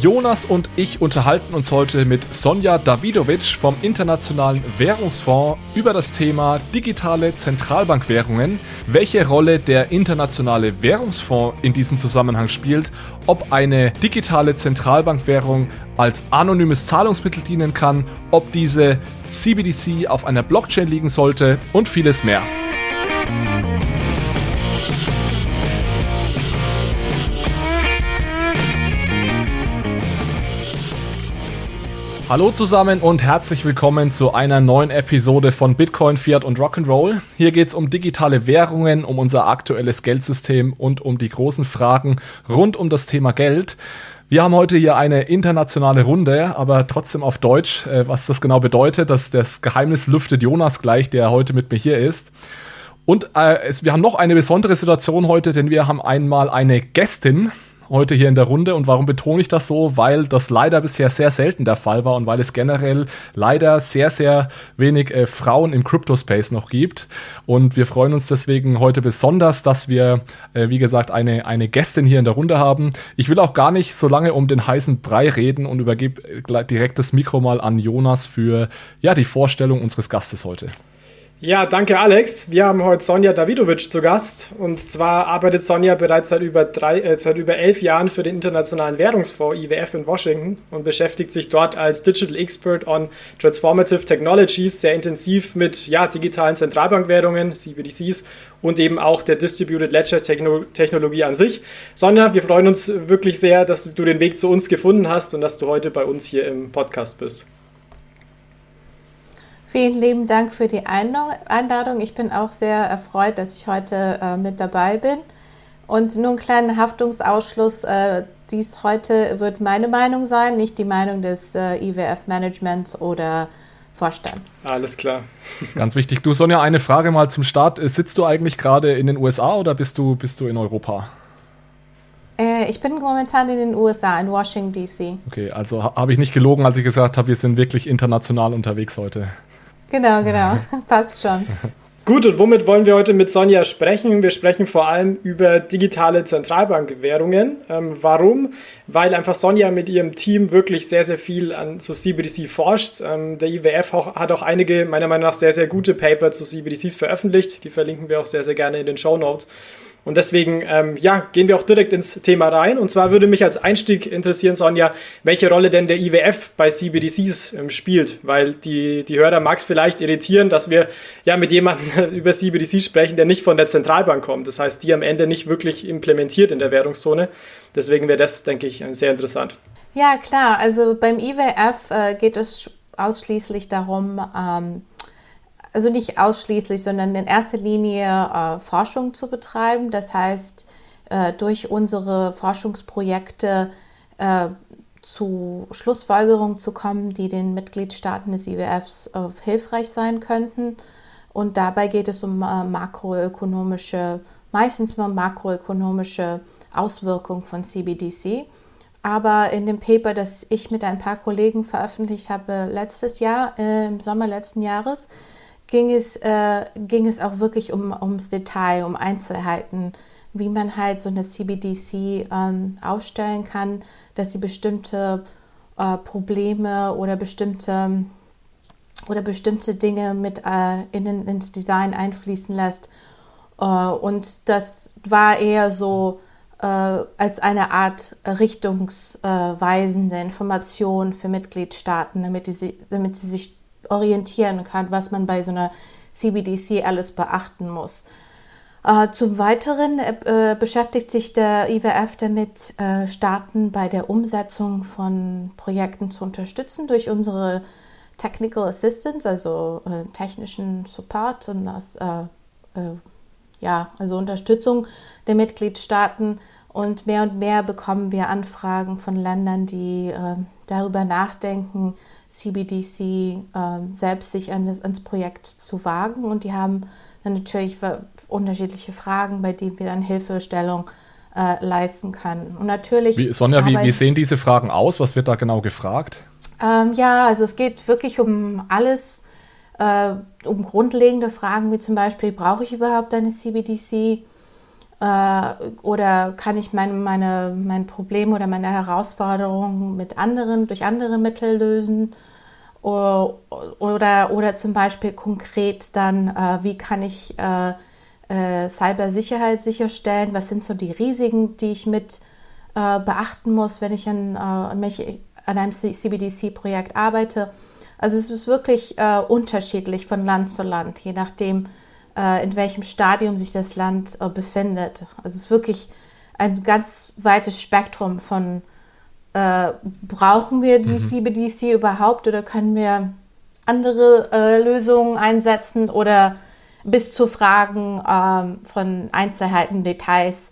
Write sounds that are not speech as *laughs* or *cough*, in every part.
Jonas und ich unterhalten uns heute mit Sonja Davidovic vom Internationalen Währungsfonds über das Thema digitale Zentralbankwährungen, welche Rolle der Internationale Währungsfonds in diesem Zusammenhang spielt, ob eine digitale Zentralbankwährung als anonymes Zahlungsmittel dienen kann, ob diese CBDC auf einer Blockchain liegen sollte und vieles mehr. Hallo zusammen und herzlich willkommen zu einer neuen Episode von Bitcoin, Fiat und Rock'n'Roll. Hier geht es um digitale Währungen, um unser aktuelles Geldsystem und um die großen Fragen rund um das Thema Geld. Wir haben heute hier eine internationale Runde, aber trotzdem auf Deutsch. Äh, was das genau bedeutet, dass das Geheimnis lüftet Jonas gleich, der heute mit mir hier ist. Und äh, es, wir haben noch eine besondere Situation heute, denn wir haben einmal eine Gästin heute hier in der Runde. Und warum betone ich das so? Weil das leider bisher sehr selten der Fall war und weil es generell leider sehr, sehr wenig äh, Frauen im Crypto-Space noch gibt. Und wir freuen uns deswegen heute besonders, dass wir, äh, wie gesagt, eine, eine Gästin hier in der Runde haben. Ich will auch gar nicht so lange um den heißen Brei reden und übergebe äh, direkt das Mikro mal an Jonas für ja, die Vorstellung unseres Gastes heute. Ja, danke Alex. Wir haben heute Sonja Davidovic zu Gast. Und zwar arbeitet Sonja bereits seit über, drei, äh, seit über elf Jahren für den Internationalen Währungsfonds IWF in Washington und beschäftigt sich dort als Digital Expert on Transformative Technologies sehr intensiv mit ja, digitalen Zentralbankwährungen, CBDCs und eben auch der Distributed Ledger Technologie an sich. Sonja, wir freuen uns wirklich sehr, dass du den Weg zu uns gefunden hast und dass du heute bei uns hier im Podcast bist. Vielen lieben Dank für die Einladung. Ich bin auch sehr erfreut, dass ich heute äh, mit dabei bin. Und nur ein kleiner Haftungsausschluss. Äh, dies heute wird meine Meinung sein, nicht die Meinung des äh, IWF-Managements oder Vorstands. Alles klar. Ganz wichtig. Du, Sonja, eine Frage mal zum Start. Äh, sitzt du eigentlich gerade in den USA oder bist du, bist du in Europa? Äh, ich bin momentan in den USA, in Washington, D.C. Okay, also ha habe ich nicht gelogen, als ich gesagt habe, wir sind wirklich international unterwegs heute. Genau, genau. *laughs* Passt schon. Gut, und womit wollen wir heute mit Sonja sprechen? Wir sprechen vor allem über digitale Zentralbankwährungen. Ähm, warum? Weil einfach Sonja mit ihrem Team wirklich sehr, sehr viel an, zu CBDC forscht. Ähm, der IWF auch, hat auch einige, meiner Meinung nach, sehr, sehr gute Paper zu CBDCs veröffentlicht. Die verlinken wir auch sehr, sehr gerne in den Show Notes. Und deswegen, ähm, ja, gehen wir auch direkt ins Thema rein. Und zwar würde mich als Einstieg interessieren, Sonja, welche Rolle denn der IWF bei CBDCs ähm, spielt. Weil die, die Hörer mag es vielleicht irritieren, dass wir ja mit jemandem *laughs* über CBDCs sprechen, der nicht von der Zentralbank kommt. Das heißt, die am Ende nicht wirklich implementiert in der Währungszone. Deswegen wäre das, denke ich, sehr interessant. Ja, klar. Also beim IWF äh, geht es ausschließlich darum, ähm, also nicht ausschließlich, sondern in erster Linie äh, Forschung zu betreiben. Das heißt, äh, durch unsere Forschungsprojekte äh, zu Schlussfolgerungen zu kommen, die den Mitgliedstaaten des IWFs äh, hilfreich sein könnten. Und dabei geht es um äh, makroökonomische, meistens nur makroökonomische Auswirkungen von CBDC. Aber in dem Paper, das ich mit ein paar Kollegen veröffentlicht habe letztes Jahr, äh, im Sommer letzten Jahres, ging es, äh, ging es auch wirklich um, ums Detail, um Einzelheiten, wie man halt so eine CBDC ähm, ausstellen kann, dass sie bestimmte äh, Probleme oder bestimmte, oder bestimmte Dinge mit äh, in, ins Design einfließen lässt. Äh, und das war eher so äh, als eine Art richtungsweisende Information für Mitgliedstaaten, damit, die, damit sie sich orientieren kann, was man bei so einer CBDC alles beachten muss. Äh, zum Weiteren äh, beschäftigt sich der IWF damit, äh, Staaten bei der Umsetzung von Projekten zu unterstützen durch unsere Technical Assistance, also äh, technischen Support und das, äh, äh, ja, also Unterstützung der Mitgliedstaaten. Und mehr und mehr bekommen wir Anfragen von Ländern, die darüber nachdenken, CBDC äh, selbst sich an das, ans Projekt zu wagen. Und die haben dann natürlich unterschiedliche Fragen, bei denen wir dann Hilfestellung äh, leisten können. Und natürlich. Wie, Sonja, wie, wie, sehen diese Fragen aus? Was wird da genau gefragt? Ähm, ja, also es geht wirklich um alles, äh, um grundlegende Fragen wie zum Beispiel, brauche ich überhaupt eine CBDC? Äh, oder kann ich meine, meine, mein Problem oder meine Herausforderungen mit anderen, durch andere Mittel lösen? Oder, oder zum Beispiel konkret dann, äh, wie kann ich äh, Cybersicherheit sicherstellen? Was sind so die Risiken, die ich mit beachten muss, wenn ich an, an, einem CBDC-Projekt arbeite? Also es ist wirklich unterschiedlich von Land zu Land, je nachdem, in welchem Stadium sich das Land äh, befindet. Also es ist wirklich ein ganz weites Spektrum von äh, brauchen wir die mhm. CBDC überhaupt oder können wir andere äh, Lösungen einsetzen oder bis zu Fragen ähm, von Einzelheiten, Details,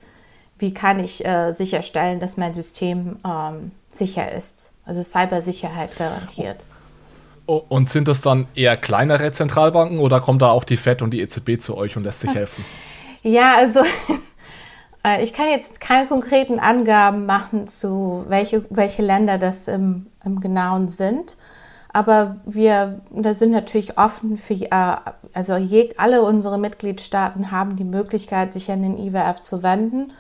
wie kann ich äh, sicherstellen, dass mein System ähm, sicher ist, also Cybersicherheit garantiert. Und sind das dann eher kleinere Zentralbanken oder kommt da auch die FED und die EZB zu euch und lässt sich helfen? Ja, also *laughs* äh, ich kann jetzt keine konkreten Angaben machen zu welche, welche Länder das im, im Genauen sind. Aber wir da sind natürlich offen für, äh, also je, alle unsere Mitgliedstaaten haben die Möglichkeit, sich an den IWF zu wenden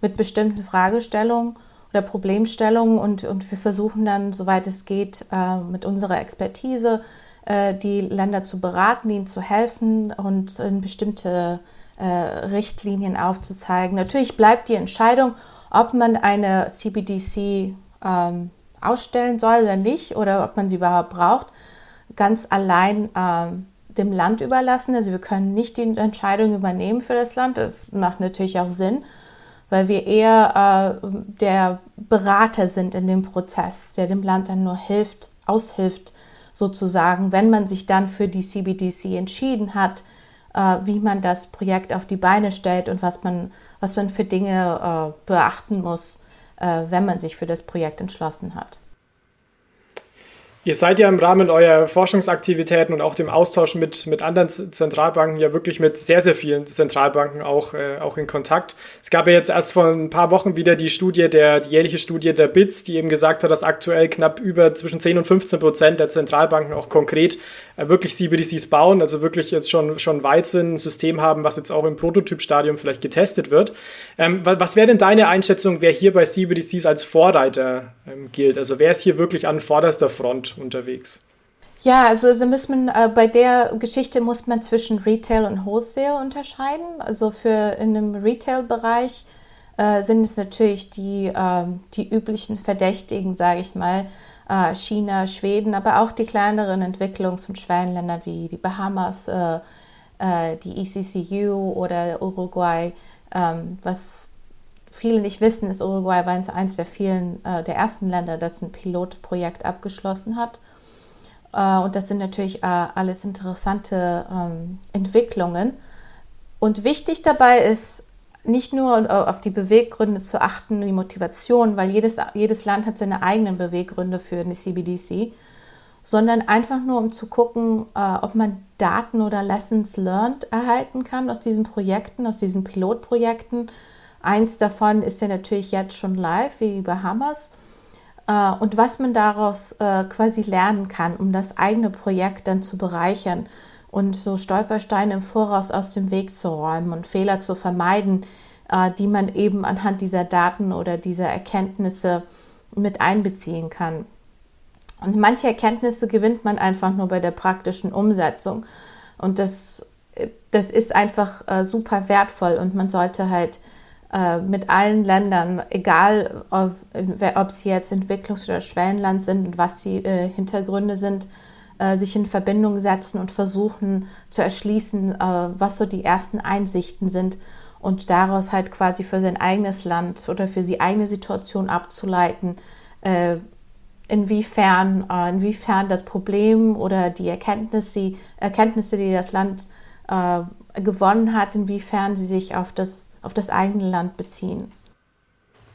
mit bestimmten Fragestellungen oder Problemstellungen und, und wir versuchen dann, soweit es geht, äh, mit unserer Expertise äh, die Länder zu beraten, ihnen zu helfen und in bestimmte äh, Richtlinien aufzuzeigen. Natürlich bleibt die Entscheidung, ob man eine CBDC ähm, ausstellen soll oder nicht oder ob man sie überhaupt braucht, ganz allein ähm, dem Land überlassen. Also wir können nicht die Entscheidung übernehmen für das Land. Das macht natürlich auch Sinn weil wir eher äh, der Berater sind in dem Prozess, der dem Land dann nur hilft, aushilft, sozusagen, wenn man sich dann für die CBDC entschieden hat, äh, wie man das Projekt auf die Beine stellt und was man, was man für Dinge äh, beachten muss, äh, wenn man sich für das Projekt entschlossen hat. Ihr seid ja im Rahmen eurer Forschungsaktivitäten und auch dem Austausch mit, mit anderen Zentralbanken ja wirklich mit sehr, sehr vielen Zentralbanken auch, äh, auch in Kontakt. Es gab ja jetzt erst vor ein paar Wochen wieder die Studie, der, die jährliche Studie der BITS, die eben gesagt hat, dass aktuell knapp über zwischen 10 und 15 Prozent der Zentralbanken auch konkret äh, wirklich CBDCs bauen, also wirklich jetzt schon, schon weit sind, ein System haben, was jetzt auch im Prototypstadium vielleicht getestet wird. Ähm, was wäre denn deine Einschätzung, wer hier bei CBDCs als Vorreiter ähm, gilt? Also wer ist hier wirklich an vorderster Front? Unterwegs? Ja, also, also muss äh, bei der Geschichte muss man zwischen Retail und Wholesale unterscheiden. Also für in dem Retail-Bereich äh, sind es natürlich die, äh, die üblichen Verdächtigen, sage ich mal, äh, China, Schweden, aber auch die kleineren Entwicklungs- und Schwellenländer wie die Bahamas, äh, äh, die ECCU oder Uruguay. Ähm, was viele nicht wissen, ist Uruguay eines der vielen, äh, der ersten Länder, das ein Pilotprojekt abgeschlossen hat. Äh, und das sind natürlich äh, alles interessante ähm, Entwicklungen. Und wichtig dabei ist, nicht nur äh, auf die Beweggründe zu achten, die Motivation, weil jedes, jedes Land hat seine eigenen Beweggründe für eine CBDC, sondern einfach nur, um zu gucken, äh, ob man Daten oder Lessons learned erhalten kann aus diesen Projekten, aus diesen Pilotprojekten Eins davon ist ja natürlich jetzt schon live, wie die Bahamas. Äh, und was man daraus äh, quasi lernen kann, um das eigene Projekt dann zu bereichern und so Stolpersteine im Voraus aus dem Weg zu räumen und Fehler zu vermeiden, äh, die man eben anhand dieser Daten oder dieser Erkenntnisse mit einbeziehen kann. Und manche Erkenntnisse gewinnt man einfach nur bei der praktischen Umsetzung. Und das, das ist einfach super wertvoll und man sollte halt mit allen Ländern, egal ob, ob, sie jetzt Entwicklungs- oder Schwellenland sind und was die äh, Hintergründe sind, äh, sich in Verbindung setzen und versuchen zu erschließen, äh, was so die ersten Einsichten sind und daraus halt quasi für sein eigenes Land oder für die eigene Situation abzuleiten, äh, inwiefern, äh, inwiefern das Problem oder die Erkenntnisse, Erkenntnisse, die das Land gewonnen hat, inwiefern sie sich auf das auf das eigene Land beziehen.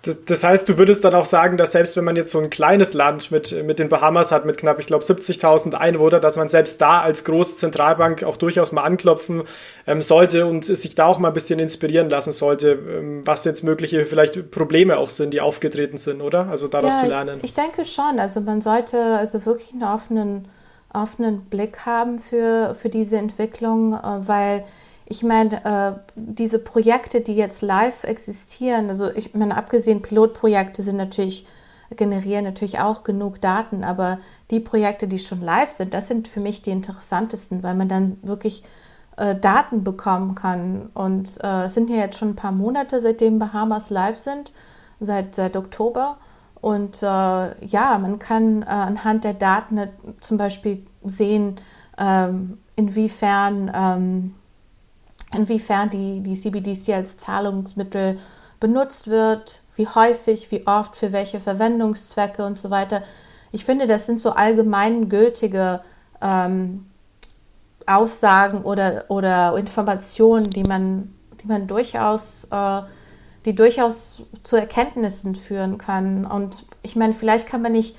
Das, das, heißt, du würdest dann auch sagen, dass selbst wenn man jetzt so ein kleines Land mit, mit den Bahamas hat, mit knapp, ich glaube, 70.000 Einwohnern, dass man selbst da als große Zentralbank auch durchaus mal anklopfen ähm, sollte und sich da auch mal ein bisschen inspirieren lassen sollte, ähm, was jetzt mögliche vielleicht Probleme auch sind, die aufgetreten sind, oder? Also daraus ja, zu lernen. Ich, ich denke schon. Also man sollte also wirklich einen offenen, offenen Blick haben für, für diese Entwicklung, äh, weil ich meine, äh, diese Projekte, die jetzt live existieren, also ich meine, abgesehen Pilotprojekte sind natürlich, generieren natürlich auch genug Daten, aber die Projekte, die schon live sind, das sind für mich die interessantesten, weil man dann wirklich äh, Daten bekommen kann. Und äh, es sind ja jetzt schon ein paar Monate, seitdem Bahamas live sind, seit, seit Oktober. Und äh, ja, man kann äh, anhand der Daten zum Beispiel sehen, ähm, inwiefern ähm, inwiefern die, die CBDC als Zahlungsmittel benutzt wird, wie häufig, wie oft, für welche Verwendungszwecke und so weiter. Ich finde, das sind so allgemeingültige ähm, Aussagen oder, oder Informationen, die man, die man durchaus, äh, die durchaus zu Erkenntnissen führen kann. Und ich meine, vielleicht kann man nicht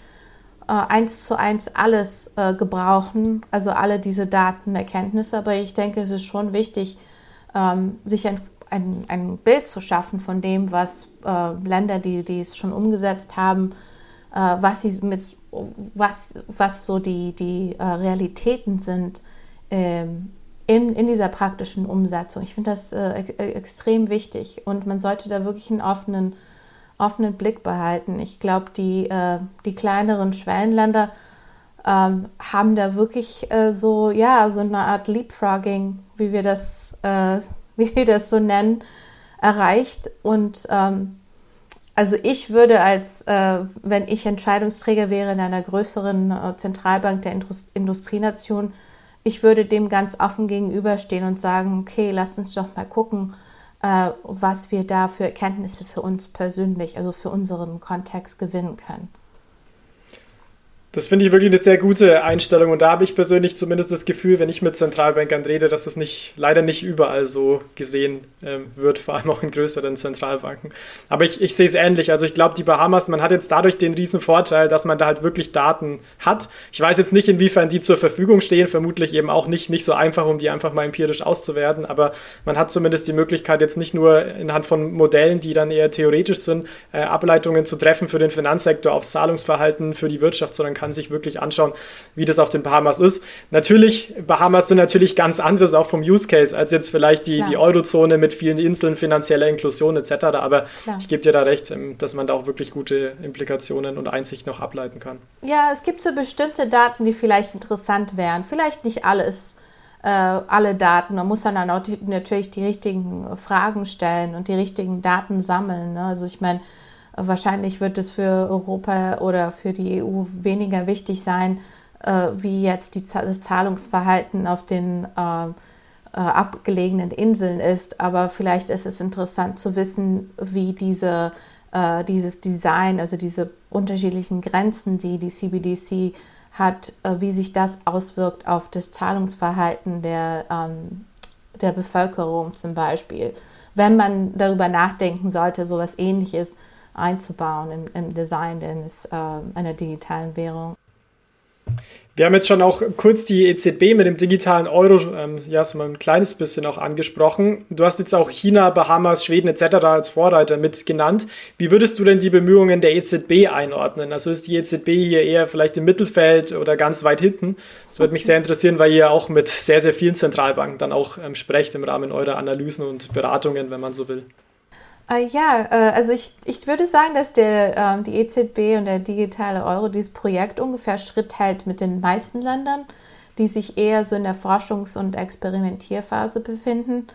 äh, eins zu eins alles äh, gebrauchen, also alle diese Datenerkenntnisse, aber ich denke, es ist schon wichtig, ähm, sich ein, ein, ein, Bild zu schaffen von dem, was äh, Länder, die, die es schon umgesetzt haben, äh, was sie mit was, was so die, die äh, Realitäten sind ähm, in, in dieser praktischen Umsetzung. Ich finde das äh, e extrem wichtig und man sollte da wirklich einen offenen, offenen Blick behalten. Ich glaube, die, äh, die kleineren Schwellenländer ähm, haben da wirklich äh, so, ja, so eine Art Leapfrogging, wie wir das äh, *laughs* wie wir das so nennen, erreicht. Und ähm, also ich würde als, äh, wenn ich Entscheidungsträger wäre in einer größeren äh, Zentralbank der Indust Industrienation, ich würde dem ganz offen gegenüberstehen und sagen, okay, lass uns doch mal gucken, äh, was wir da für Erkenntnisse für uns persönlich, also für unseren Kontext gewinnen können. Das finde ich wirklich eine sehr gute Einstellung und da habe ich persönlich zumindest das Gefühl, wenn ich mit Zentralbankern rede, dass das nicht, leider nicht überall so gesehen ähm, wird, vor allem auch in größeren Zentralbanken. Aber ich, ich sehe es ähnlich. Also ich glaube, die Bahamas, man hat jetzt dadurch den riesen Vorteil, dass man da halt wirklich Daten hat. Ich weiß jetzt nicht, inwiefern die zur Verfügung stehen, vermutlich eben auch nicht, nicht so einfach, um die einfach mal empirisch auszuwerten, aber man hat zumindest die Möglichkeit, jetzt nicht nur anhand von Modellen, die dann eher theoretisch sind, äh, Ableitungen zu treffen für den Finanzsektor aufs Zahlungsverhalten, für die Wirtschaft, sondern kann kann sich wirklich anschauen, wie das auf den Bahamas ist. Natürlich, Bahamas sind natürlich ganz anderes auch vom Use Case als jetzt vielleicht die, die Eurozone mit vielen Inseln, finanzieller Inklusion etc. Aber Klar. ich gebe dir da recht, ähm, dass man da auch wirklich gute Implikationen und Einsicht noch ableiten kann. Ja, es gibt so bestimmte Daten, die vielleicht interessant wären. Vielleicht nicht alles äh, alle Daten. Man muss dann, natürlich die richtigen Fragen stellen und die richtigen Daten sammeln. Ne? Also ich meine, Wahrscheinlich wird es für Europa oder für die EU weniger wichtig sein, äh, wie jetzt die, das Zahlungsverhalten auf den äh, äh, abgelegenen Inseln ist. Aber vielleicht ist es interessant zu wissen, wie diese, äh, dieses Design, also diese unterschiedlichen Grenzen, die die CBDC hat, äh, wie sich das auswirkt auf das Zahlungsverhalten der, ähm, der Bevölkerung zum Beispiel. Wenn man darüber nachdenken sollte, so etwas ähnliches einzubauen im, im Design eines, äh, einer digitalen Währung. Wir haben jetzt schon auch kurz die EZB mit dem digitalen Euro, ähm, ja, so ein kleines bisschen auch angesprochen. Du hast jetzt auch China, Bahamas, Schweden etc. als Vorreiter mit genannt. Wie würdest du denn die Bemühungen der EZB einordnen? Also ist die EZB hier eher vielleicht im Mittelfeld oder ganz weit hinten? Das würde mich sehr interessieren, weil ihr auch mit sehr, sehr vielen Zentralbanken dann auch ähm, sprecht im Rahmen eurer Analysen und Beratungen, wenn man so will. Äh, ja, äh, also ich, ich würde sagen, dass der, äh, die EZB und der digitale Euro dieses Projekt ungefähr Schritt hält mit den meisten Ländern, die sich eher so in der Forschungs- und Experimentierphase befinden.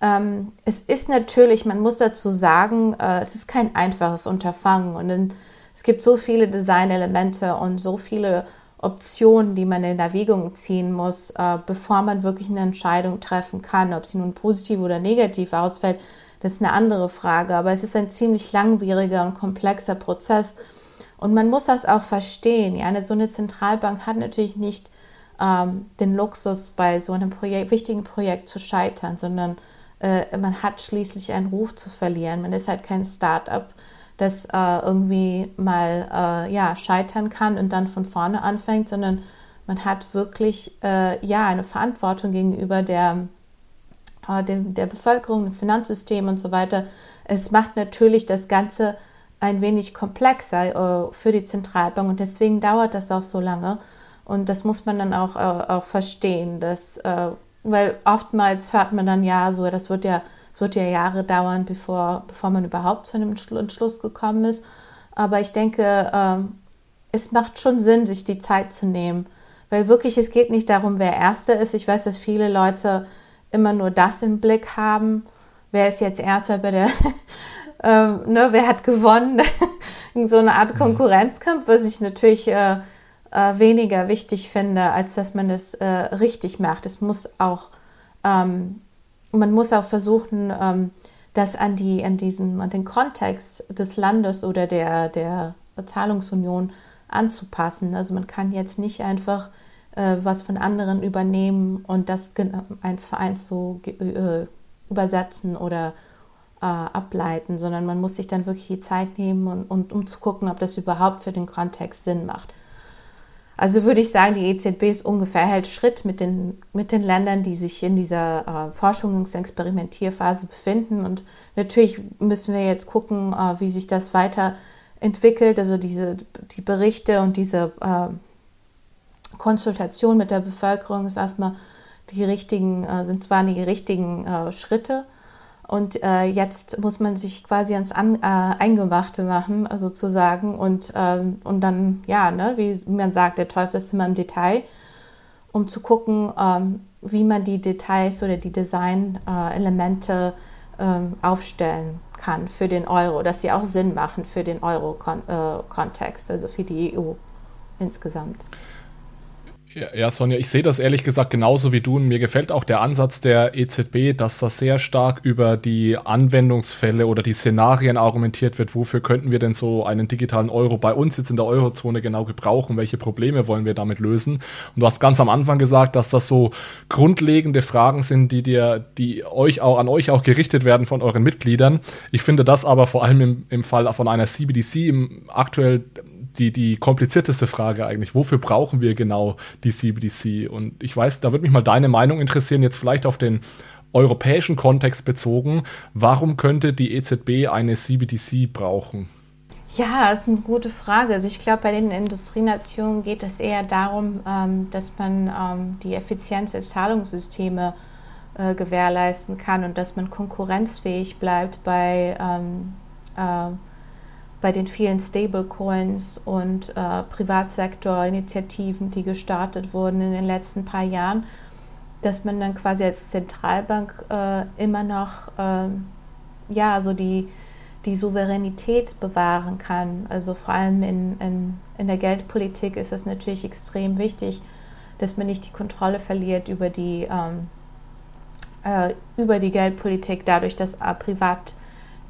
Ähm, es ist natürlich, man muss dazu sagen, äh, es ist kein einfaches Unterfangen und es gibt so viele Designelemente und so viele Optionen, die man in Erwägung ziehen muss, bevor man wirklich eine Entscheidung treffen kann, ob sie nun positiv oder negativ ausfällt das ist eine andere Frage, aber es ist ein ziemlich langwieriger und komplexer Prozess. Und man muss das auch verstehen. Ja, so eine Zentralbank hat natürlich nicht ähm, den Luxus, bei so einem Projekt, wichtigen Projekt zu scheitern, sondern äh, man hat schließlich einen Ruf zu verlieren. Man ist halt kein Start-up, das äh, irgendwie mal äh, ja, scheitern kann und dann von vorne anfängt, sondern man hat wirklich äh, ja, eine Verantwortung gegenüber der äh, dem, der Bevölkerung, dem Finanzsystem und so weiter. Es macht natürlich das Ganze ein wenig komplexer äh, für die Zentralbank und deswegen dauert das auch so lange. Und das muss man dann auch, äh, auch verstehen, dass weil oftmals hört man dann ja so, das wird ja, das wird ja Jahre dauern, bevor, bevor man überhaupt zu einem Entschluss gekommen ist. Aber ich denke, ähm, es macht schon Sinn, sich die Zeit zu nehmen. Weil wirklich, es geht nicht darum, wer Erster ist. Ich weiß, dass viele Leute immer nur das im Blick haben. Wer ist jetzt Erster bei der, *laughs* ähm, ne, wer hat gewonnen? *laughs* so eine Art mhm. Konkurrenzkampf, was ich natürlich äh, äh, weniger wichtig finde, als dass man es äh, richtig macht. Es muss auch, ähm, man muss auch versuchen, ähm, das an, die, an, diesen, an den Kontext des Landes oder der, der Zahlungsunion anzupassen. Also man kann jetzt nicht einfach äh, was von anderen übernehmen und das eins für eins so äh, übersetzen oder äh, ableiten, sondern man muss sich dann wirklich die Zeit nehmen und, und um zu gucken, ob das überhaupt für den Kontext Sinn macht. Also würde ich sagen, die EZB ist ungefähr hält Schritt mit den, mit den Ländern, die sich in dieser äh, Forschungs- und Experimentierphase befinden. Und natürlich müssen wir jetzt gucken, äh, wie sich das weiterentwickelt. Also diese, die Berichte und diese äh, Konsultation mit der Bevölkerung ist erstmal die richtigen, äh, sind zwar die richtigen äh, Schritte. Und äh, jetzt muss man sich quasi ans An äh, Eingemachte machen, sozusagen. Und, ähm, und dann, ja, ne, wie man sagt, der Teufel ist immer im Detail, um zu gucken, ähm, wie man die Details oder die Design-Elemente ähm, aufstellen kann für den Euro, dass sie auch Sinn machen für den Euro-Kontext, äh, also für die EU insgesamt. Ja, ja, Sonja, ich sehe das ehrlich gesagt genauso wie du. Und mir gefällt auch der Ansatz der EZB, dass das sehr stark über die Anwendungsfälle oder die Szenarien argumentiert wird. Wofür könnten wir denn so einen digitalen Euro bei uns jetzt in der Eurozone genau gebrauchen? Welche Probleme wollen wir damit lösen? Und du hast ganz am Anfang gesagt, dass das so grundlegende Fragen sind, die dir, die euch auch an euch auch gerichtet werden von euren Mitgliedern. Ich finde das aber vor allem im, im Fall von einer CBDC im aktuell die, die komplizierteste Frage eigentlich. Wofür brauchen wir genau die CBDC? Und ich weiß, da würde mich mal deine Meinung interessieren, jetzt vielleicht auf den europäischen Kontext bezogen. Warum könnte die EZB eine CBDC brauchen? Ja, das ist eine gute Frage. Also ich glaube, bei den Industrienationen geht es eher darum, ähm, dass man ähm, die Effizienz der Zahlungssysteme äh, gewährleisten kann und dass man konkurrenzfähig bleibt bei ähm, äh, bei den vielen Stablecoins und äh, Privatsektorinitiativen, die gestartet wurden in den letzten paar Jahren, dass man dann quasi als Zentralbank äh, immer noch äh, ja, so die, die Souveränität bewahren kann. Also vor allem in, in, in der Geldpolitik ist es natürlich extrem wichtig, dass man nicht die Kontrolle verliert über die, ähm, äh, über die Geldpolitik, dadurch, dass äh, Privat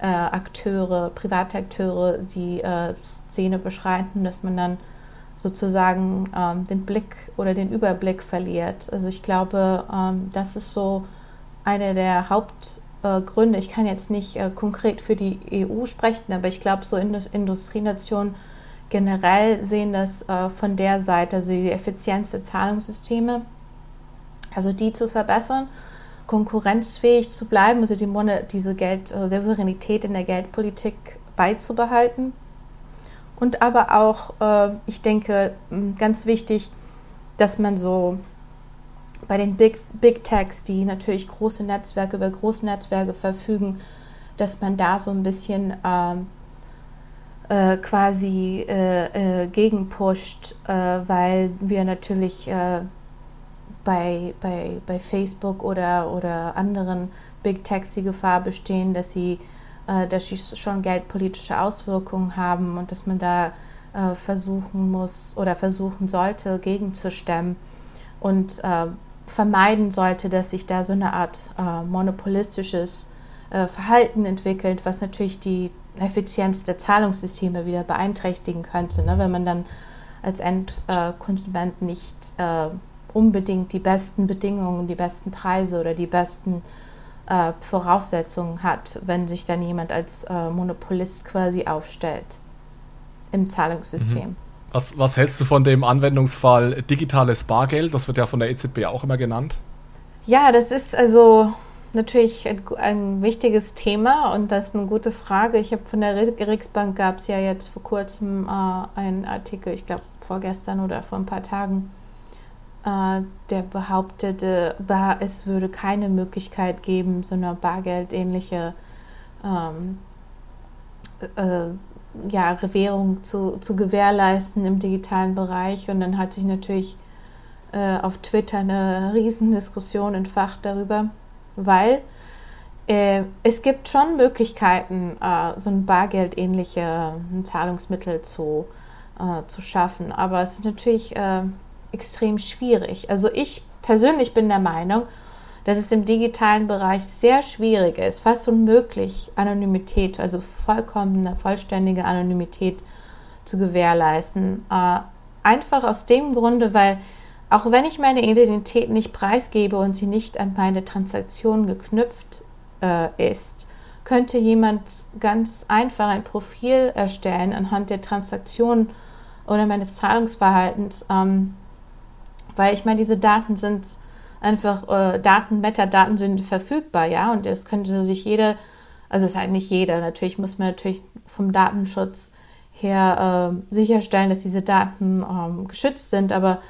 äh, Akteure, Privatakteure die äh, Szene beschreiten, dass man dann sozusagen ähm, den Blick oder den Überblick verliert. Also ich glaube, ähm, das ist so einer der Hauptgründe. Äh, ich kann jetzt nicht äh, konkret für die EU sprechen, aber ich glaube, so Indust Industrienationen generell sehen das äh, von der Seite, also die Effizienz der Zahlungssysteme, also die zu verbessern konkurrenzfähig zu bleiben, also die Mon diese Geld äh, Souveränität in der Geldpolitik beizubehalten. Und aber auch, äh, ich denke, ganz wichtig, dass man so bei den Big, Big Techs, die natürlich große Netzwerke über große Netzwerke verfügen, dass man da so ein bisschen ähm, äh, quasi äh, äh, gegenpusht, äh, weil wir natürlich bei, bei, bei Facebook oder, oder anderen Big Techs die Gefahr bestehen, dass sie, äh, dass sie schon geldpolitische Auswirkungen haben und dass man da äh, versuchen muss oder versuchen sollte, gegenzustemmen und äh, vermeiden sollte, dass sich da so eine Art äh, monopolistisches äh, Verhalten entwickelt, was natürlich die Effizienz der Zahlungssysteme wieder beeinträchtigen könnte, ne? wenn man dann als Endkonsument nicht äh, unbedingt die besten Bedingungen, die besten Preise oder die besten äh, Voraussetzungen hat, wenn sich dann jemand als äh, Monopolist quasi aufstellt im Zahlungssystem. Mhm. Was, was hältst du von dem Anwendungsfall digitales Bargeld? Das wird ja von der EZB auch immer genannt. Ja, das ist also natürlich ein, ein, wichtiges Thema und das ist eine gute Frage. Ich habe von der Riksbank gab es ja jetzt vor kurzem äh, einen Artikel, ich glaube vorgestern oder vor ein paar Tagen, der behauptete, es würde keine Möglichkeit geben, so eine bargeldähnliche ähm, äh, ja, Währung zu, zu gewährleisten im digitalen Bereich. Und dann hat sich natürlich äh, auf Twitter eine Riesendiskussion entfacht darüber, weil äh, es gibt schon Möglichkeiten, äh, so ein bargeldähnliche Zahlungsmittel zu, äh, zu schaffen. Aber es ist natürlich äh, extrem schwierig. Also ich persönlich bin der Meinung, dass es im digitalen Bereich sehr schwierig ist, fast unmöglich, Anonymität, also vollkommene, vollständige Anonymität zu gewährleisten. Äh, einfach aus dem Grunde, weil auch wenn ich meine Identität nicht preisgebe und sie nicht an meine Transaktion geknüpft äh, ist, könnte jemand ganz einfach ein Profil erstellen anhand der Transaktion oder meines Zahlungsverhaltens, ähm, weil ich meine, diese Daten sind einfach, äh, Daten, Metadaten sind verfügbar, ja, und es könnte sich jeder, also es ist halt nicht jeder, natürlich muss man natürlich vom Datenschutz her äh, sicherstellen, dass diese Daten ähm, geschützt sind, aber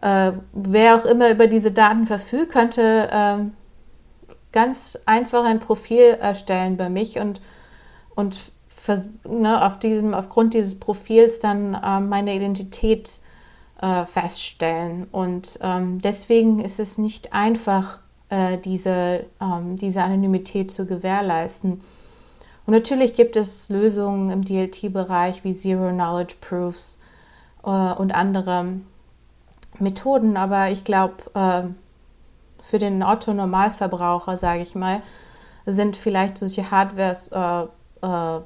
äh, wer auch immer über diese Daten verfügt, könnte ähm, ganz einfach ein Profil erstellen bei mich und, und ne, auf diesem, aufgrund dieses Profils dann äh, meine Identität äh, feststellen. Und ähm, deswegen ist es nicht einfach, äh, diese, ähm, diese Anonymität zu gewährleisten. Und natürlich gibt es Lösungen im DLT-Bereich wie Zero Knowledge Proofs äh, und andere Methoden, aber ich glaube, äh, für den Otto-Normalverbraucher, sage ich mal, sind vielleicht solche äh, äh,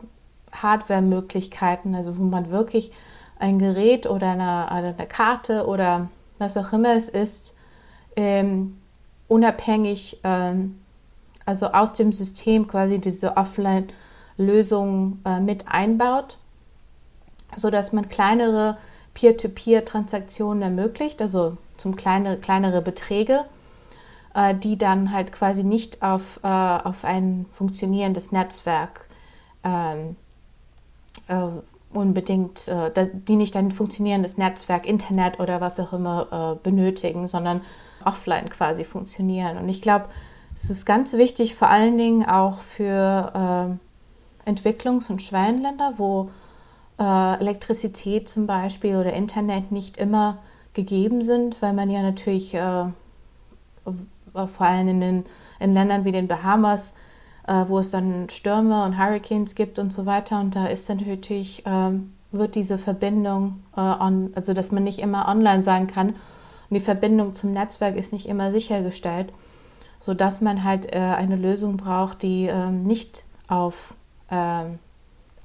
Hardware-Möglichkeiten, also wo man wirklich ein Gerät oder eine, eine Karte oder was auch immer es ist, ähm, unabhängig, ähm, also aus dem System quasi diese Offline-Lösung äh, mit einbaut, sodass man kleinere Peer-to-Peer-Transaktionen ermöglicht, also zum kleine, kleinere Beträge äh, die dann halt quasi nicht auf, äh, auf ein funktionierendes Netzwerk ähm, äh, unbedingt, äh, die nicht ein funktionierendes Netzwerk, Internet oder was auch immer äh, benötigen, sondern offline quasi funktionieren. Und ich glaube, es ist ganz wichtig, vor allen Dingen auch für äh, Entwicklungs- und Schwellenländer, wo Elektrizität zum Beispiel oder Internet nicht immer gegeben sind, weil man ja natürlich vor allem in, den, in Ländern wie den Bahamas, äh, wo es dann Stürme und Hurricanes gibt und so weiter. Und da ist dann natürlich, ähm, wird diese Verbindung, äh, on, also dass man nicht immer online sein kann und die Verbindung zum Netzwerk ist nicht immer sichergestellt, sodass man halt äh, eine Lösung braucht, die ähm, nicht auf, ähm,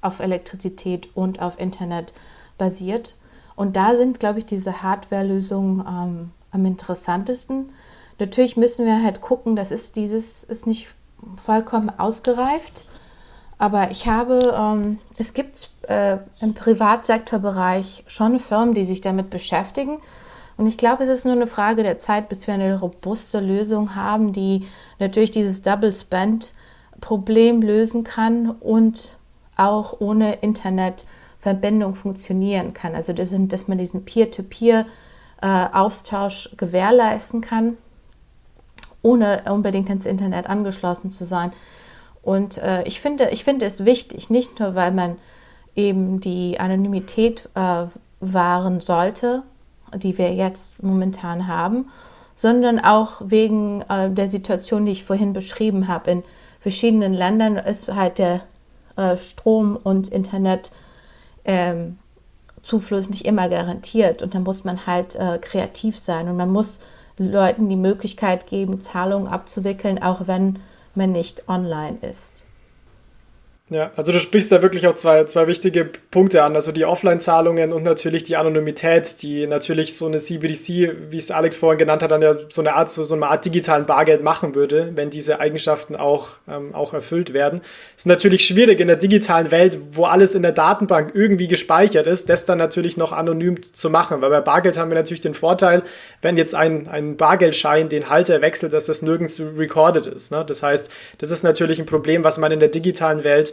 auf Elektrizität und auf Internet basiert. Und da sind, glaube ich, diese Hardware-Lösungen ähm, am interessantesten. Natürlich müssen wir halt gucken, das ist dieses ist nicht vollkommen ausgereift. Aber ich habe, ähm, es gibt äh, im Privatsektorbereich schon Firmen, die sich damit beschäftigen. Und ich glaube, es ist nur eine Frage der Zeit, bis wir eine robuste Lösung haben, die natürlich dieses Double Spend Problem lösen kann und auch ohne Internetverbindung funktionieren kann. Also das sind, dass man diesen Peer-to-Peer-Austausch äh, gewährleisten kann ohne unbedingt ins Internet angeschlossen zu sein. Und äh, ich, finde, ich finde es wichtig, nicht nur weil man eben die Anonymität äh, wahren sollte, die wir jetzt momentan haben, sondern auch wegen äh, der Situation, die ich vorhin beschrieben habe. In verschiedenen Ländern ist halt der äh, Strom- und Internetzufluss ähm, nicht immer garantiert und da muss man halt äh, kreativ sein und man muss Leuten die Möglichkeit geben, Zahlungen abzuwickeln, auch wenn man nicht online ist. Ja, also du sprichst da wirklich auch zwei, zwei wichtige Punkte an, also die Offline-Zahlungen und natürlich die Anonymität, die natürlich so eine CBDC, wie es Alex vorhin genannt hat, dann ja so eine Art, so, so eine Art digitalen Bargeld machen würde, wenn diese Eigenschaften auch, ähm, auch erfüllt werden. Ist natürlich schwierig in der digitalen Welt, wo alles in der Datenbank irgendwie gespeichert ist, das dann natürlich noch anonym zu machen, weil bei Bargeld haben wir natürlich den Vorteil, wenn jetzt ein, ein Bargeldschein den Halter wechselt, dass das nirgends recorded ist. Ne? Das heißt, das ist natürlich ein Problem, was man in der digitalen Welt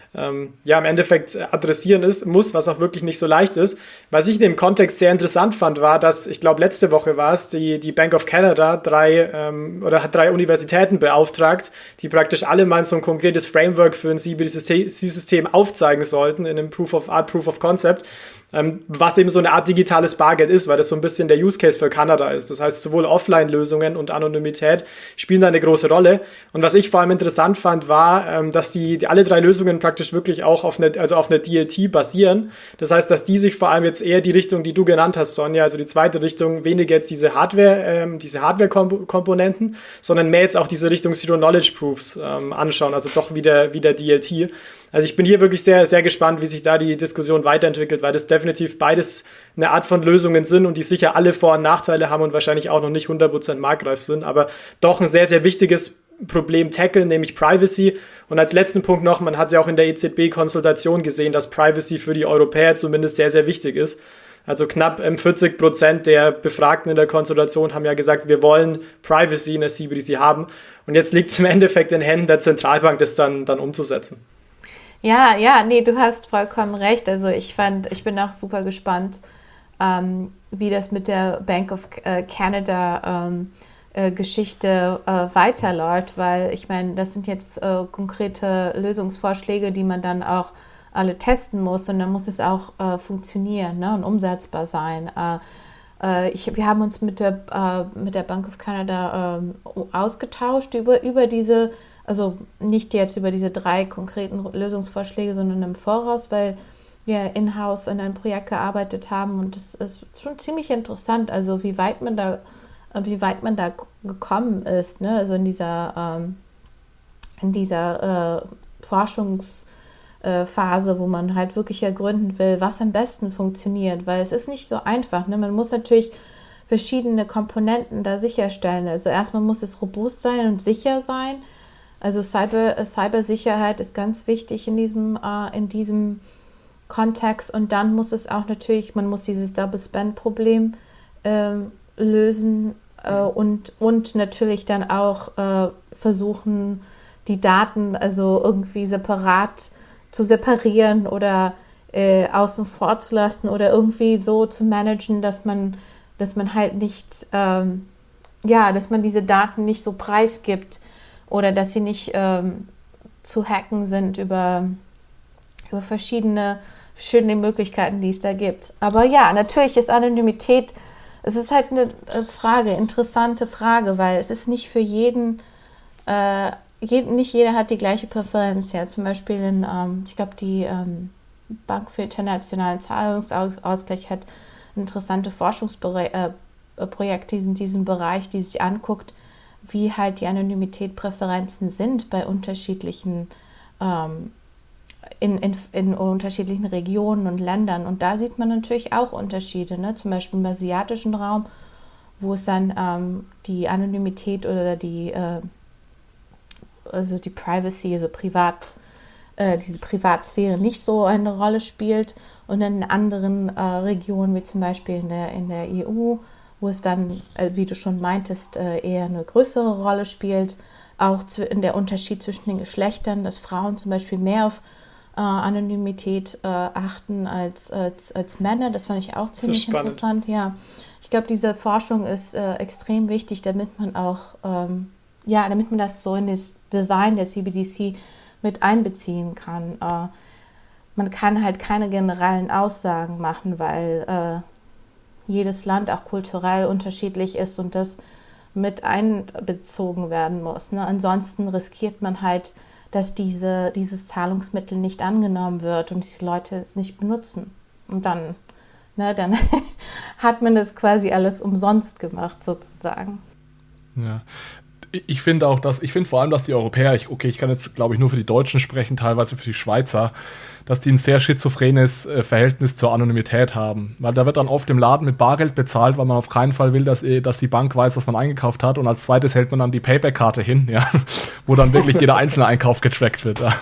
ähm, ja im Endeffekt adressieren ist, muss, was auch wirklich nicht so leicht ist. Was ich in dem Kontext sehr interessant fand, war, dass ich glaube letzte Woche war es, die, die Bank of Canada drei ähm, oder hat drei Universitäten beauftragt, die praktisch alle mal so ein konkretes Framework für ein CBD-System aufzeigen sollten in einem Proof of Art, Proof of Concept ähm, was eben so eine Art digitales Bargeld ist, weil das so ein bisschen der Use Case für Kanada ist. Das heißt, sowohl Offline-Lösungen und Anonymität spielen da eine große Rolle. Und was ich vor allem interessant fand, war, ähm, dass die, die alle drei Lösungen praktisch wirklich auch auf eine, also auf eine DLT basieren. Das heißt, dass die sich vor allem jetzt eher die Richtung, die du genannt hast, Sonja, also die zweite Richtung, weniger jetzt diese Hardware, ähm, diese Hardware-Komponenten, sondern mehr jetzt auch diese Richtung Zero Knowledge Proofs ähm, anschauen, also doch wieder, wieder DLT. Also ich bin hier wirklich sehr, sehr gespannt, wie sich da die Diskussion weiterentwickelt, weil das definitiv beides eine Art von Lösungen sind und die sicher alle Vor- und Nachteile haben und wahrscheinlich auch noch nicht 100% marktreif sind, aber doch ein sehr, sehr wichtiges Problem tackeln, nämlich Privacy. Und als letzten Punkt noch, man hat ja auch in der EZB-Konsultation gesehen, dass Privacy für die Europäer zumindest sehr, sehr wichtig ist. Also knapp 40 ähm, Prozent der Befragten in der Konsultation haben ja gesagt, wir wollen Privacy in der CBDC haben. Und jetzt liegt es im Endeffekt in Händen der Zentralbank, das dann, dann umzusetzen. Ja, ja, nee, du hast vollkommen recht. Also ich fand, ich bin auch super gespannt, ähm, wie das mit der Bank of äh, Canada ähm, äh, Geschichte äh, weiterläuft, weil ich meine, das sind jetzt äh, konkrete Lösungsvorschläge, die man dann auch alle testen muss und dann muss es auch äh, funktionieren ne, und umsetzbar sein. Äh, ich, wir haben uns mit der, mit der Bank of Canada ähm, ausgetauscht über, über diese also nicht jetzt über diese drei konkreten Lösungsvorschläge, sondern im Voraus, weil wir in-house an einem Projekt gearbeitet haben und es ist schon ziemlich interessant, also wie weit man da, wie weit man da gekommen ist, ne? also in dieser, ähm, in dieser äh, Forschungsphase, wo man halt wirklich ergründen will, was am besten funktioniert, weil es ist nicht so einfach. Ne? Man muss natürlich verschiedene Komponenten da sicherstellen. Also erstmal muss es robust sein und sicher sein. Also Cyber, äh, Cybersicherheit ist ganz wichtig in diesem, äh, in diesem Kontext. Und dann muss es auch natürlich, man muss dieses Double Spend-Problem äh, lösen äh, und, und natürlich dann auch äh, versuchen, die Daten also irgendwie separat zu separieren oder äh, außen vor zu lassen oder irgendwie so zu managen, dass man, dass man halt nicht, ähm, ja, dass man diese Daten nicht so preisgibt oder dass sie nicht ähm, zu hacken sind über, über verschiedene, verschiedene Möglichkeiten, die es da gibt. Aber ja, natürlich ist Anonymität, es ist halt eine Frage, interessante Frage, weil es ist nicht für jeden, äh, jeden nicht jeder hat die gleiche Präferenz. Ja, zum Beispiel in, ähm, ich glaube, die ähm, Bank für internationalen Zahlungsausgleich hat interessante Forschungsprojekte äh, in diesem Bereich, die sich anguckt, wie halt die Anonymität-Präferenzen sind bei unterschiedlichen, ähm, in, in, in, unterschiedlichen Regionen und Ländern. Und da sieht man natürlich auch Unterschiede, ne? zum Beispiel im asiatischen Raum, wo es dann ähm, die Anonymität oder die, äh, also die Privacy, also Privat, äh, diese Privatsphäre nicht so eine Rolle spielt. Und in anderen äh, Regionen, wie zum Beispiel in der, in der EU, wo es dann, äh, wie du schon meintest, äh, eher eine größere Rolle spielt. Auch in der Unterschied zwischen den Geschlechtern, dass Frauen zum Beispiel mehr auf äh, Anonymität achten als, als, als Männer. Das fand ich auch ziemlich interessant. Ja, ich glaube, diese Forschung ist extrem wichtig, damit man auch, ähm, ja, damit man das so in das Design der CBDC mit einbeziehen kann. man kann halt keine generellen Aussagen machen, weil jedes Land auch kulturell unterschiedlich ist und das mit einbezogen werden muss. Ne? Ansonsten riskiert man halt, dass diese, dieses Zahlungsmittel nicht angenommen wird und die Leute es nicht benutzen. Und dann, ne, dann *laughs* hat man das quasi alles umsonst gemacht, sozusagen. Ja, ich finde auch, dass, ich finde vor allem, dass die Europäer, ich, okay, ich kann jetzt, glaube ich, nur für die Deutschen sprechen, teilweise für die Schweizer, dass die ein sehr schizophrenes äh, Verhältnis zur Anonymität haben. Weil da wird dann oft im Laden mit Bargeld bezahlt, weil man auf keinen Fall will, dass, äh, dass die Bank weiß, was man eingekauft hat. Und als zweites hält man dann die Payback-Karte hin, ja, *laughs* wo dann wirklich jeder einzelne Einkauf getrackt wird. Ja.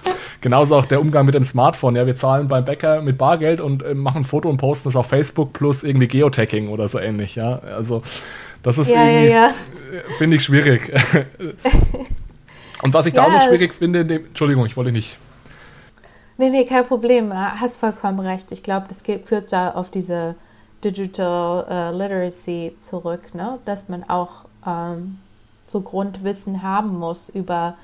Genauso auch der Umgang mit dem Smartphone. Ja, wir zahlen beim Bäcker mit Bargeld und äh, machen ein Foto und posten es auf Facebook plus irgendwie Geotagging oder so ähnlich. Ja, also das ist ja, irgendwie, ja, ja. Finde ich schwierig. *laughs* Und was ich da auch noch schwierig finde, dem, Entschuldigung, ich wollte nicht. Nee, nee, kein Problem. Hast vollkommen recht. Ich glaube, das geht, führt da auf diese Digital uh, Literacy zurück, ne? dass man auch ähm, so Grundwissen haben muss über,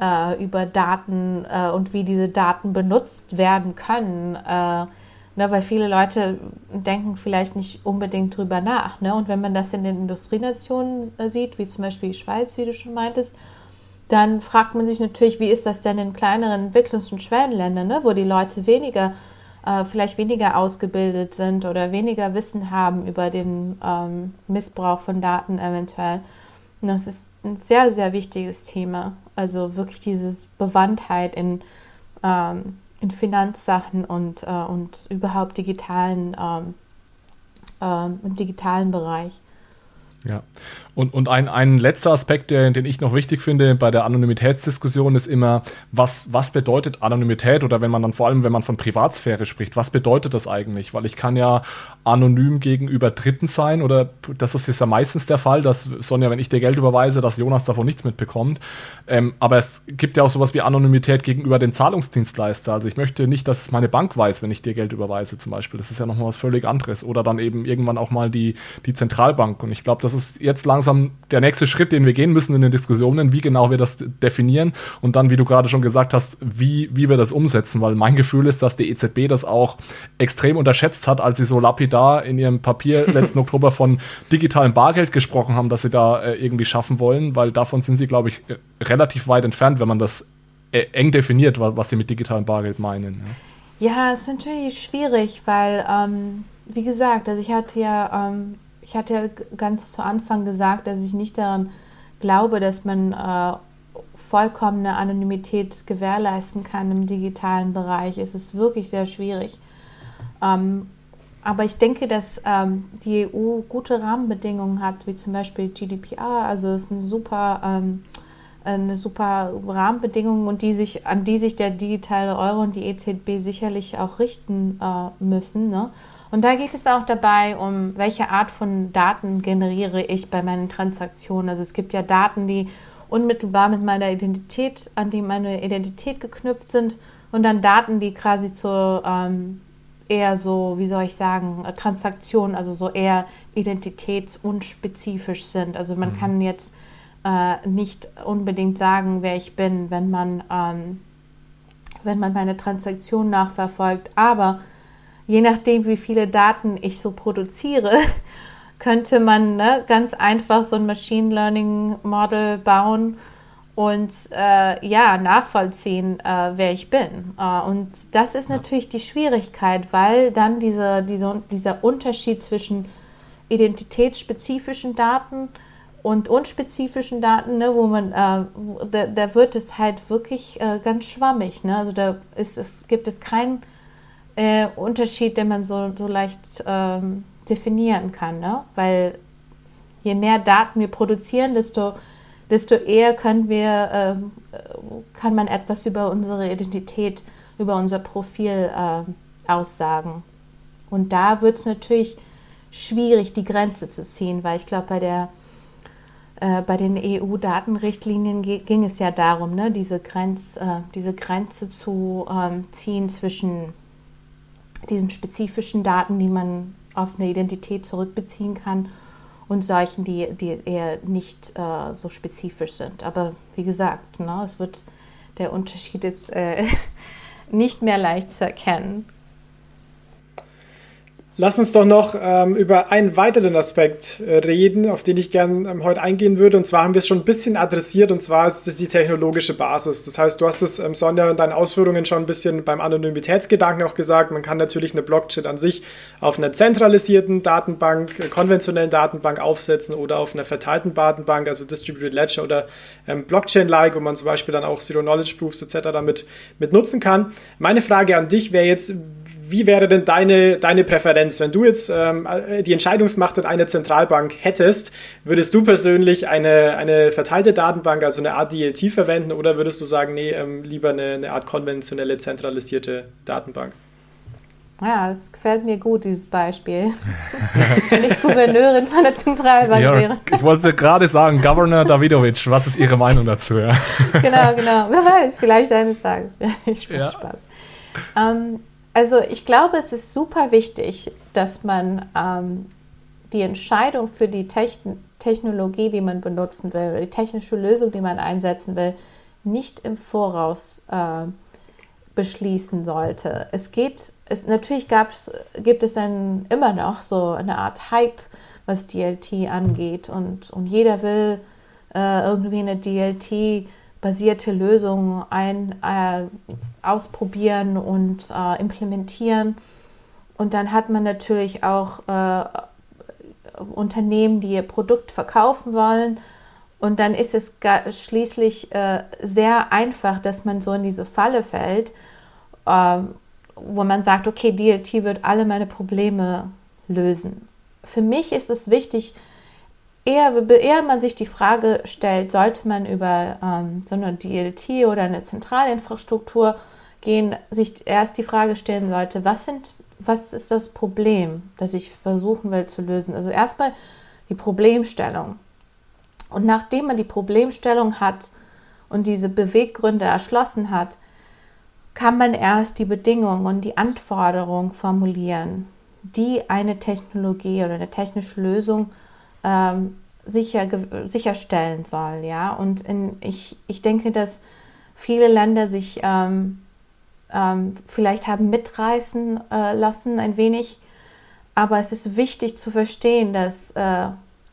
äh, über Daten äh, und wie diese Daten benutzt werden können. Äh, ne? Weil viele Leute denken vielleicht nicht unbedingt drüber nach. Ne? Und wenn man das in den Industrienationen äh, sieht, wie zum Beispiel die Schweiz, wie du schon meintest, dann fragt man sich natürlich, wie ist das denn in kleineren Entwicklungs- und Schwellenländern, ne, wo die Leute weniger, äh, vielleicht weniger ausgebildet sind oder weniger Wissen haben über den ähm, Missbrauch von Daten eventuell. Und das ist ein sehr, sehr wichtiges Thema. Also wirklich diese Bewandtheit in, ähm, in Finanzsachen und, äh, und überhaupt digitalen, ähm, ähm im digitalen Bereich. Ja, und, und ein, ein letzter Aspekt, der, den ich noch wichtig finde bei der Anonymitätsdiskussion, ist immer, was, was bedeutet Anonymität oder wenn man dann vor allem, wenn man von Privatsphäre spricht, was bedeutet das eigentlich? Weil ich kann ja anonym gegenüber Dritten sein oder das ist ja meistens der Fall, dass Sonja, wenn ich dir Geld überweise, dass Jonas davon nichts mitbekommt. Ähm, aber es gibt ja auch sowas wie Anonymität gegenüber dem Zahlungsdienstleister. Also ich möchte nicht, dass meine Bank weiß, wenn ich dir Geld überweise zum Beispiel. Das ist ja nochmal was völlig anderes. Oder dann eben irgendwann auch mal die, die Zentralbank. Und ich glaube, das ist jetzt langsam der nächste Schritt, den wir gehen müssen in den Diskussionen, wie genau wir das definieren und dann, wie du gerade schon gesagt hast, wie, wie wir das umsetzen. Weil mein Gefühl ist, dass die EZB das auch extrem unterschätzt hat, als sie so lapidar in ihrem Papier *laughs* letzten Oktober von digitalem Bargeld gesprochen haben, dass sie da äh, irgendwie schaffen wollen, weil davon sind sie, glaube ich, äh, relativ weit entfernt, wenn man das äh, eng definiert, was sie mit digitalem Bargeld meinen. Ja, ja es ist natürlich schwierig, weil, ähm, wie gesagt, also ich hatte ja, ähm, ich hatte ja ganz zu Anfang gesagt, dass ich nicht daran glaube, dass man äh, vollkommene Anonymität gewährleisten kann im digitalen Bereich. Es ist wirklich sehr schwierig. Ähm, aber ich denke, dass ähm, die EU gute Rahmenbedingungen hat, wie zum Beispiel GDPR. Also es ist eine super ähm, eine super Rahmenbedingung und die sich, an die sich der digitale Euro und die EZB sicherlich auch richten äh, müssen. Ne? Und da geht es auch dabei, um welche Art von Daten generiere ich bei meinen Transaktionen. Also es gibt ja Daten, die unmittelbar mit meiner Identität, an die meine Identität geknüpft sind und dann Daten, die quasi zur ähm, eher so, wie soll ich sagen, Transaktionen, also so eher identitätsunspezifisch sind. Also man mhm. kann jetzt äh, nicht unbedingt sagen, wer ich bin, wenn man, ähm, wenn man meine Transaktion nachverfolgt. Aber je nachdem, wie viele Daten ich so produziere, *laughs* könnte man ne, ganz einfach so ein Machine Learning Model bauen und äh, ja, nachvollziehen, äh, wer ich bin. Äh, und das ist natürlich die Schwierigkeit, weil dann diese, diese, dieser Unterschied zwischen identitätsspezifischen Daten und unspezifischen Daten, ne, wo man, äh, da, da, wird es halt wirklich äh, ganz schwammig. Ne? Also da ist es, gibt es keinen äh, Unterschied, den man so, so leicht ähm, definieren kann. Ne? Weil je mehr Daten wir produzieren, desto, desto eher können wir, ähm, kann man etwas über unsere Identität, über unser Profil äh, aussagen. Und da wird es natürlich schwierig, die Grenze zu ziehen, weil ich glaube, bei der äh, bei den EU-Datenrichtlinien ging es ja darum, ne, diese, Grenz, äh, diese Grenze zu ähm, ziehen zwischen diesen spezifischen Daten, die man auf eine Identität zurückbeziehen kann, und solchen, die, die eher nicht äh, so spezifisch sind. Aber wie gesagt, ne, es wird, der Unterschied ist äh, *laughs* nicht mehr leicht zu erkennen. Lass uns doch noch ähm, über einen weiteren Aspekt äh, reden, auf den ich gerne ähm, heute eingehen würde. Und zwar haben wir es schon ein bisschen adressiert, und zwar ist das die technologische Basis. Das heißt, du hast es, ähm, Sonja, in deinen Ausführungen schon ein bisschen beim Anonymitätsgedanken auch gesagt. Man kann natürlich eine Blockchain an sich auf einer zentralisierten Datenbank, äh, konventionellen Datenbank aufsetzen oder auf einer verteilten Datenbank, also Distributed Ledger oder ähm, Blockchain-like, wo man zum Beispiel dann auch Zero-Knowledge-Proofs etc. damit mit nutzen kann. Meine Frage an dich wäre jetzt, wie wäre denn deine, deine Präferenz? Wenn du jetzt ähm, die Entscheidungsmacht in einer Zentralbank hättest, würdest du persönlich eine, eine verteilte Datenbank, also eine Art DLT verwenden oder würdest du sagen, nee, ähm, lieber eine, eine Art konventionelle, zentralisierte Datenbank? Ja, das gefällt mir gut, dieses Beispiel. Wenn ich Gouverneurin von der Zentralbank ja, wäre. Ich wollte gerade sagen, Governor Davidovic, was ist Ihre Meinung dazu? Genau, genau. Wer weiß, vielleicht eines Tages. *laughs* Ich ja. Spaß. ähm, also ich glaube, es ist super wichtig, dass man ähm, die Entscheidung für die Techn Technologie, die man benutzen will, oder die technische Lösung, die man einsetzen will, nicht im Voraus äh, beschließen sollte. Es geht, es, natürlich gab's, gibt es dann immer noch so eine Art Hype, was DLT angeht und, und jeder will äh, irgendwie eine DLT-basierte Lösung ein, äh, ausprobieren und äh, implementieren. Und dann hat man natürlich auch äh, Unternehmen, die ihr Produkt verkaufen wollen. Und dann ist es schließlich äh, sehr einfach, dass man so in diese Falle fällt, äh, wo man sagt, okay, DLT wird alle meine Probleme lösen. Für mich ist es wichtig, eher, eher man sich die Frage stellt, sollte man über ähm, so eine DLT oder eine Zentralinfrastruktur gehen, sich erst die Frage stellen sollte, was sind, was ist das Problem, das ich versuchen will zu lösen? Also erstmal die Problemstellung. Und nachdem man die Problemstellung hat und diese Beweggründe erschlossen hat, kann man erst die Bedingungen und die Anforderungen formulieren, die eine Technologie oder eine technische Lösung ähm, sicher, sicherstellen soll. Ja? Und in, ich, ich denke, dass viele Länder sich ähm, ähm, vielleicht haben mitreißen äh, lassen ein wenig, aber es ist wichtig zu verstehen, dass äh,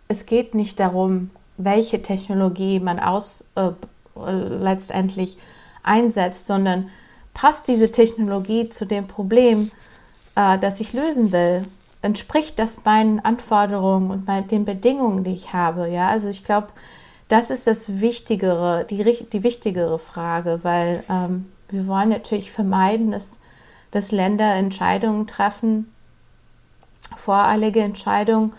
es geht nicht darum, welche Technologie man aus, äh, letztendlich einsetzt, sondern passt diese Technologie zu dem Problem, äh, das ich lösen will? Entspricht das meinen Anforderungen und mein, den Bedingungen, die ich habe? Ja, also ich glaube, das ist das Wichtigere, die, die wichtigere Frage, weil ähm, wir wollen natürlich vermeiden, dass, dass Länder Entscheidungen treffen, voreilige Entscheidungen,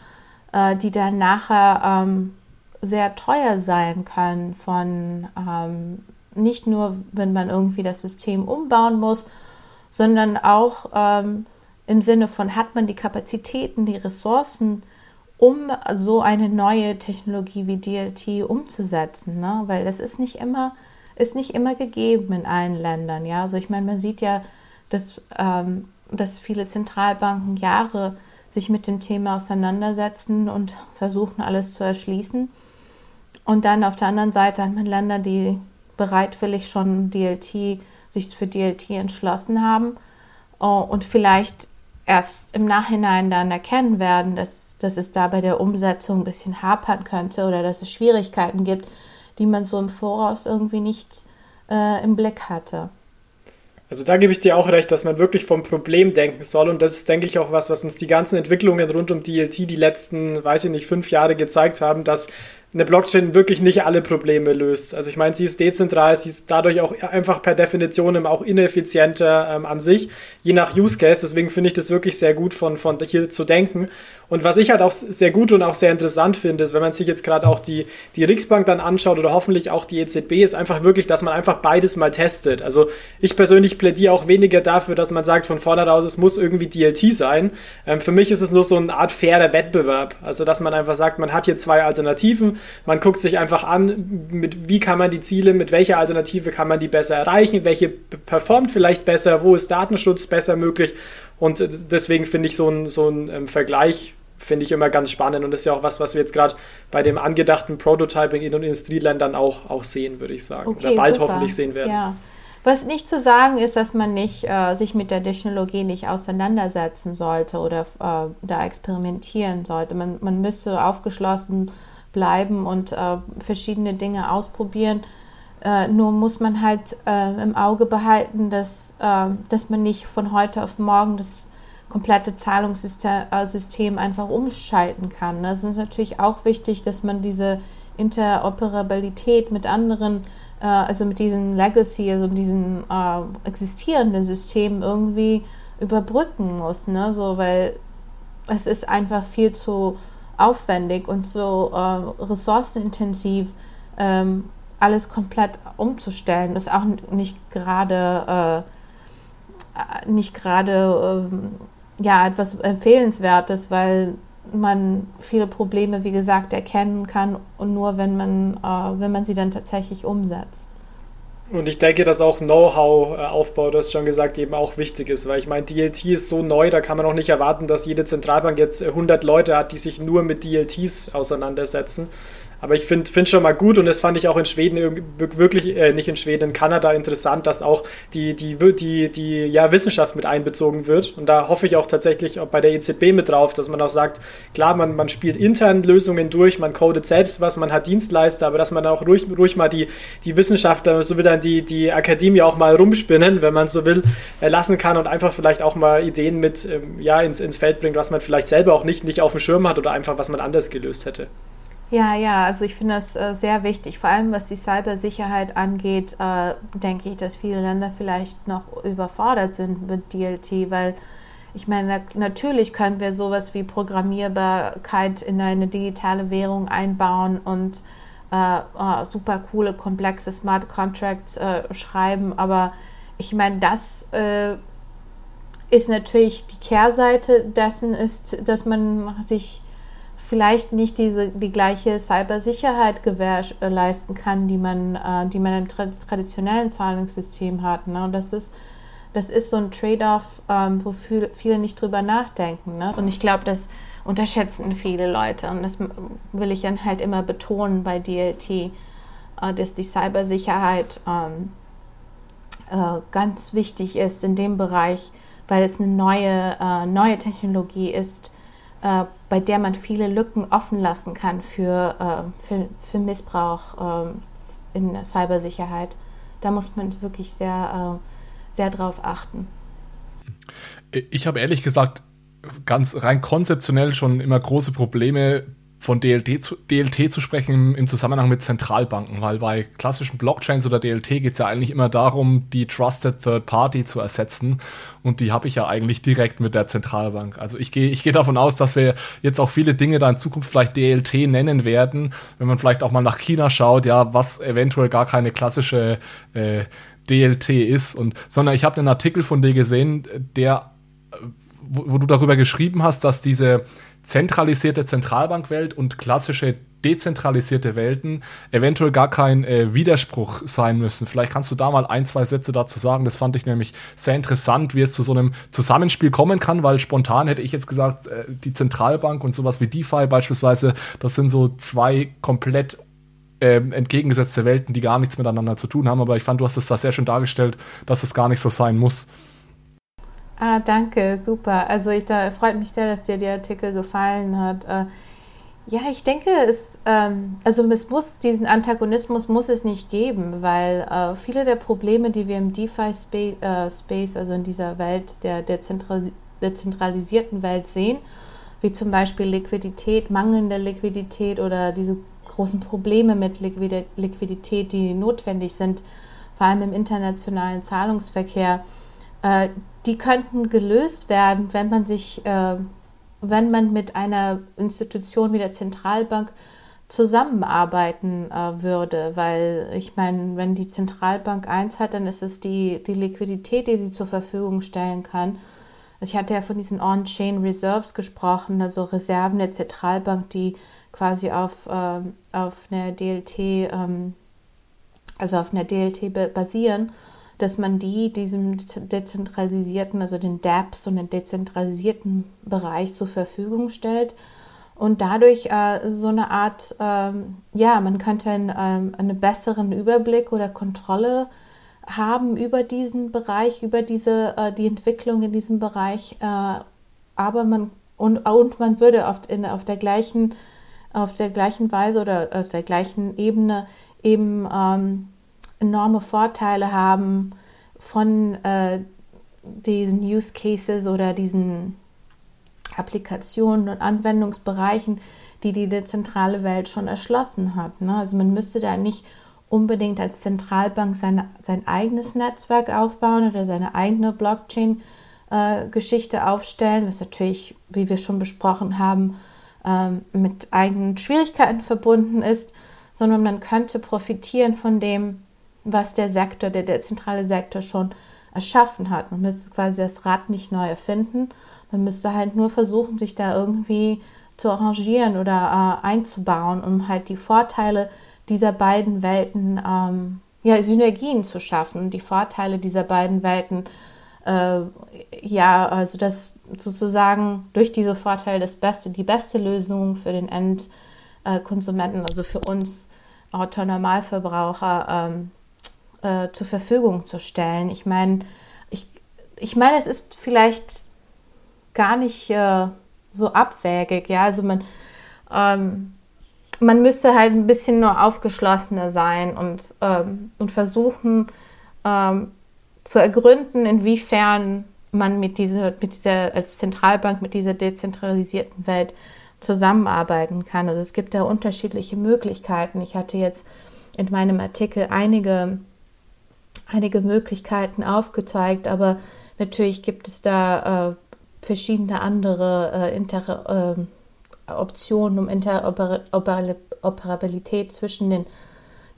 äh, die dann nachher ähm, sehr teuer sein können von ähm, nicht nur, wenn man irgendwie das System umbauen muss, sondern auch ähm, im Sinne von, hat man die Kapazitäten, die Ressourcen, um so eine neue Technologie wie DLT umzusetzen. Ne? Weil das ist nicht immer, ist nicht immer gegeben in allen Ländern. Ja? Also ich meine, man sieht ja, dass, ähm, dass viele Zentralbanken Jahre sich mit dem Thema auseinandersetzen und versuchen, alles zu erschließen. Und dann auf der anderen Seite hat man Länder, die bereitwillig schon DLT, sich für DLT entschlossen haben uh, und vielleicht erst im Nachhinein dann erkennen werden, dass, dass es da bei der Umsetzung ein bisschen hapern könnte oder dass es Schwierigkeiten gibt, die man so im Voraus irgendwie nicht äh, im Blick hatte. Also da gebe ich dir auch recht, dass man wirklich vom Problem denken soll. Und das ist, denke ich, auch was, was uns die ganzen Entwicklungen rund um DLT die letzten, weiß ich nicht, fünf Jahre gezeigt haben, dass eine Blockchain wirklich nicht alle Probleme löst. Also ich meine, sie ist dezentral, sie ist dadurch auch einfach per Definition auch ineffizienter ähm, an sich, je nach Use Case. Deswegen finde ich das wirklich sehr gut von, von hier zu denken. Und was ich halt auch sehr gut und auch sehr interessant finde, ist, wenn man sich jetzt gerade auch die, die Riksbank dann anschaut oder hoffentlich auch die EZB, ist einfach wirklich, dass man einfach beides mal testet. Also ich persönlich plädiere auch weniger dafür, dass man sagt von vornherein es muss irgendwie DLT sein. Ähm, für mich ist es nur so eine Art fairer Wettbewerb. Also dass man einfach sagt, man hat hier zwei Alternativen man guckt sich einfach an, mit wie kann man die Ziele, mit welcher Alternative kann man die besser erreichen, welche performt vielleicht besser, wo ist Datenschutz besser möglich. Und deswegen finde ich so ein, so ähm, Vergleich finde ich immer ganz spannend und das ist ja auch was, was wir jetzt gerade bei dem angedachten Prototyping in den Industrieländern auch, auch sehen, würde ich sagen. Okay, Oder bald super. hoffentlich sehen werden. Ja. Was nicht zu sagen ist, dass man nicht, äh, sich mit der Technologie nicht auseinandersetzen sollte oder äh, da experimentieren sollte. Man, man müsste aufgeschlossen bleiben und äh, verschiedene Dinge ausprobieren. Äh, nur muss man halt äh, im Auge behalten, dass, äh, dass man nicht von heute auf morgen das komplette Zahlungssystem äh, einfach umschalten kann. Es ist natürlich auch wichtig, dass man diese Interoperabilität mit anderen, äh, also mit diesen Legacy, also mit diesen existierenden Systemen irgendwie überbrücken muss, ne? so, weil es ist einfach viel zu aufwendig und so äh, ressourcenintensiv, ähm, alles komplett umzustellen. Das ist auch nicht gerade äh, nicht gerade äh, ja etwas empfehlenswertes, weil man viele Probleme, wie gesagt, erkennen kann und nur wenn man, äh, wenn man sie dann tatsächlich umsetzt. Und ich denke, dass auch Know-how-Aufbau, du hast schon gesagt, eben auch wichtig ist, weil ich meine, DLT ist so neu, da kann man auch nicht erwarten, dass jede Zentralbank jetzt 100 Leute hat, die sich nur mit DLTs auseinandersetzen. Aber ich finde find schon mal gut und das fand ich auch in Schweden wirklich, äh, nicht in Schweden, in Kanada interessant, dass auch die, die, die, die ja, Wissenschaft mit einbezogen wird. Und da hoffe ich auch tatsächlich auch bei der EZB mit drauf, dass man auch sagt, klar, man, man spielt intern Lösungen durch, man codet selbst was, man hat Dienstleister, aber dass man auch ruhig, ruhig mal die, die Wissenschaftler, so will dann die, die Akademie auch mal rumspinnen, wenn man so will, äh, lassen kann und einfach vielleicht auch mal Ideen mit ähm, ja, ins, ins Feld bringt, was man vielleicht selber auch nicht, nicht auf dem Schirm hat oder einfach was man anders gelöst hätte. Ja, ja, also ich finde das äh, sehr wichtig. Vor allem was die Cybersicherheit angeht, äh, denke ich, dass viele Länder vielleicht noch überfordert sind mit DLT, weil ich meine, natürlich können wir sowas wie Programmierbarkeit in eine digitale Währung einbauen und äh, oh, super coole, komplexe Smart Contracts äh, schreiben, aber ich meine, das äh, ist natürlich die Kehrseite dessen ist, dass man sich vielleicht nicht diese, die gleiche Cybersicherheit gewährleisten kann, die man, äh, die man im traditionellen Zahlungssystem hat. Ne? Und das ist, das ist so ein Trade-off, ähm, wo viel, viele nicht drüber nachdenken. Ne? Und ich glaube, das unterschätzen viele Leute. Und das will ich dann halt immer betonen bei DLT, äh, dass die Cybersicherheit ähm, äh, ganz wichtig ist in dem Bereich, weil es eine neue, äh, neue Technologie ist, äh, bei der man viele Lücken offen lassen kann für, äh, für, für Missbrauch äh, in Cybersicherheit. Da muss man wirklich sehr, äh, sehr drauf achten. Ich habe ehrlich gesagt ganz rein konzeptionell schon immer große Probleme von DLT zu, DLT zu sprechen im, im, Zusammenhang mit Zentralbanken, weil bei klassischen Blockchains oder DLT geht es ja eigentlich immer darum, die Trusted Third Party zu ersetzen. Und die habe ich ja eigentlich direkt mit der Zentralbank. Also ich gehe ich geh davon aus, dass wir jetzt auch viele Dinge da in Zukunft vielleicht DLT nennen werden, wenn man vielleicht auch mal nach China schaut, ja, was eventuell gar keine klassische äh, DLT ist. Und, sondern ich habe einen Artikel von dir gesehen, der, wo, wo du darüber geschrieben hast, dass diese zentralisierte Zentralbankwelt und klassische dezentralisierte Welten eventuell gar kein äh, Widerspruch sein müssen. Vielleicht kannst du da mal ein, zwei Sätze dazu sagen. Das fand ich nämlich sehr interessant, wie es zu so einem Zusammenspiel kommen kann, weil spontan hätte ich jetzt gesagt, äh, die Zentralbank und sowas wie DeFi beispielsweise, das sind so zwei komplett ähm, entgegengesetzte Welten, die gar nichts miteinander zu tun haben. Aber ich fand, du hast es da sehr schön dargestellt, dass es gar nicht so sein muss. Ah, danke, super. Also ich da freut mich sehr, dass dir der Artikel gefallen hat. Äh, ja, ich denke, es, ähm, also es muss diesen Antagonismus muss es nicht geben, weil äh, viele der Probleme, die wir im DeFi äh, Space, also in dieser Welt der, der, der zentralisierten Welt sehen, wie zum Beispiel Liquidität, mangelnde Liquidität oder diese großen Probleme mit Liquidität, die notwendig sind, vor allem im internationalen Zahlungsverkehr, die könnten gelöst werden, wenn man sich, äh, wenn man mit einer Institution wie der Zentralbank zusammenarbeiten äh, würde, weil ich meine, wenn die Zentralbank eins hat, dann ist es die, die Liquidität, die sie zur Verfügung stellen kann. Ich hatte ja von diesen On-Chain Reserves gesprochen, also Reserven der Zentralbank, die quasi auf, ähm, auf einer DLT, ähm, also auf einer DLT basieren dass man die diesem dezentralisierten, also den DApps und den dezentralisierten Bereich zur Verfügung stellt. Und dadurch äh, so eine Art, ähm, ja, man könnte einen, ähm, einen besseren Überblick oder Kontrolle haben über diesen Bereich, über diese, äh, die Entwicklung in diesem Bereich, äh, aber man und, und man würde oft in, auf der gleichen auf der gleichen Weise oder auf der gleichen Ebene eben ähm, enorme Vorteile haben von äh, diesen Use Cases oder diesen Applikationen und Anwendungsbereichen, die die dezentrale Welt schon erschlossen hat. Ne? Also man müsste da nicht unbedingt als Zentralbank sein, sein eigenes Netzwerk aufbauen oder seine eigene Blockchain-Geschichte äh, aufstellen, was natürlich, wie wir schon besprochen haben, ähm, mit eigenen Schwierigkeiten verbunden ist, sondern man könnte profitieren von dem, was der Sektor, der dezentrale Sektor schon erschaffen hat. Man müsste quasi das Rad nicht neu erfinden. Man müsste halt nur versuchen, sich da irgendwie zu arrangieren oder äh, einzubauen, um halt die Vorteile dieser beiden Welten ähm, ja, Synergien zu schaffen, die Vorteile dieser beiden Welten, äh, ja, also das sozusagen durch diese Vorteile das Beste, die beste Lösung für den Endkonsumenten, also für uns Autonormalverbraucher, ähm, äh, zur Verfügung zu stellen. Ich meine, ich, ich meine, es ist vielleicht gar nicht äh, so abwägig, ja, also man, ähm, man müsste halt ein bisschen nur aufgeschlossener sein und, ähm, und versuchen ähm, zu ergründen, inwiefern man mit dieser, mit dieser, als Zentralbank mit dieser dezentralisierten Welt zusammenarbeiten kann. Also es gibt da unterschiedliche Möglichkeiten. Ich hatte jetzt in meinem Artikel einige, einige Möglichkeiten aufgezeigt, aber natürlich gibt es da äh, verschiedene andere äh, Inter, äh, Optionen, um Interoperabilität zwischen, den,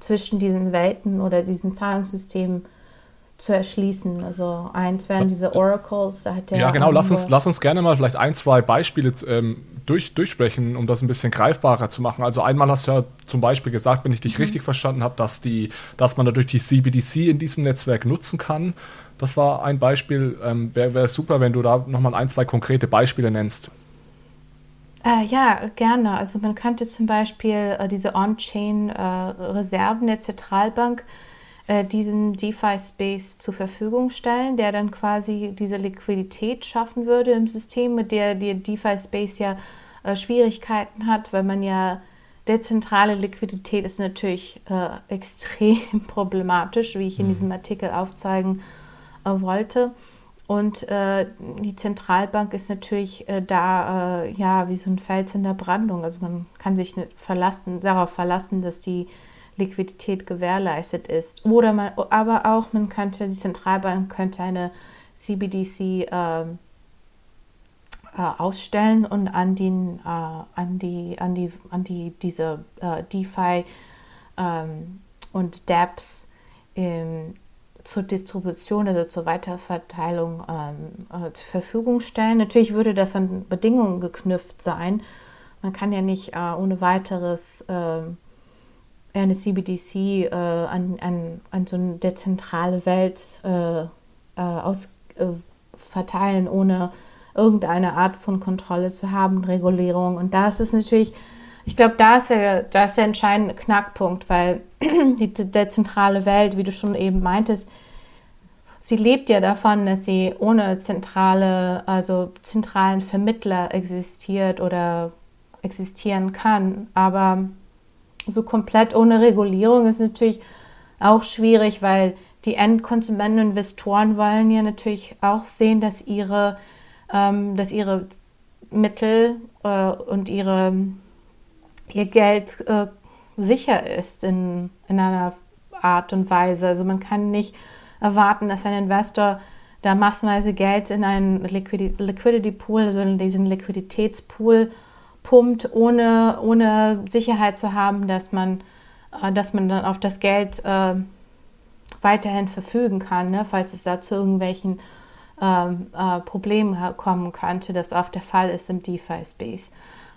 zwischen diesen Welten oder diesen Zahlungssystemen zu erschließen. Also eins wären diese Oracles. Da hat ja, genau. Lass uns, lass uns gerne mal vielleicht ein, zwei Beispiele ähm, durch, durchsprechen, um das ein bisschen greifbarer zu machen. Also einmal hast du ja zum Beispiel gesagt, wenn ich dich mhm. richtig verstanden habe, dass, die, dass man dadurch die CBDC in diesem Netzwerk nutzen kann. Das war ein Beispiel. Ähm, Wäre wär super, wenn du da nochmal ein, zwei konkrete Beispiele nennst. Äh, ja, gerne. Also man könnte zum Beispiel äh, diese On-Chain-Reserven äh, der Zentralbank äh, diesen DeFi-Space zur Verfügung stellen, der dann quasi diese Liquidität schaffen würde im System, mit der der DeFi-Space ja äh, Schwierigkeiten hat, weil man ja dezentrale Liquidität ist natürlich äh, extrem *laughs* problematisch, wie ich in mhm. diesem Artikel aufzeigen äh, wollte. Und äh, die Zentralbank ist natürlich äh, da äh, ja wie so ein Fels in der Brandung. Also man kann sich nicht verlassen, darauf verlassen, dass die Liquidität gewährleistet ist. Oder man, aber auch man könnte, die Zentralbank könnte eine CBDC ähm, äh, ausstellen und an, den, äh, an die, an die, an die, diese äh, DeFi ähm, und dApps zur Distribution, also zur Weiterverteilung ähm, äh, zur Verfügung stellen. Natürlich würde das an Bedingungen geknüpft sein. Man kann ja nicht äh, ohne weiteres ähm, eine CBDC äh, an, an, an so eine dezentrale Welt äh, äh, aus, äh, verteilen, ohne irgendeine Art von Kontrolle zu haben, Regulierung. Und da ist es natürlich, ich glaube, da da ist der entscheidende Knackpunkt, weil *clears throat* die dezentrale Welt, wie du schon eben meintest, sie lebt ja davon, dass sie ohne zentrale, also zentralen Vermittler existiert oder existieren kann. Aber so komplett ohne Regulierung ist natürlich auch schwierig, weil die Endkonsumenten und Investoren wollen ja natürlich auch sehen, dass ihre, ähm, dass ihre Mittel äh, und ihre, ihr Geld äh, sicher ist in, in einer Art und Weise. Also man kann nicht erwarten, dass ein Investor da massenweise Geld in einen Liquidity, Liquidity Pool, also in diesen Liquiditätspool pumpt, ohne, ohne Sicherheit zu haben, dass man, äh, dass man dann auf das Geld äh, weiterhin verfügen kann, ne? falls es da zu irgendwelchen ähm, äh, Problemen kommen könnte, das oft der Fall ist im DeFi-Space.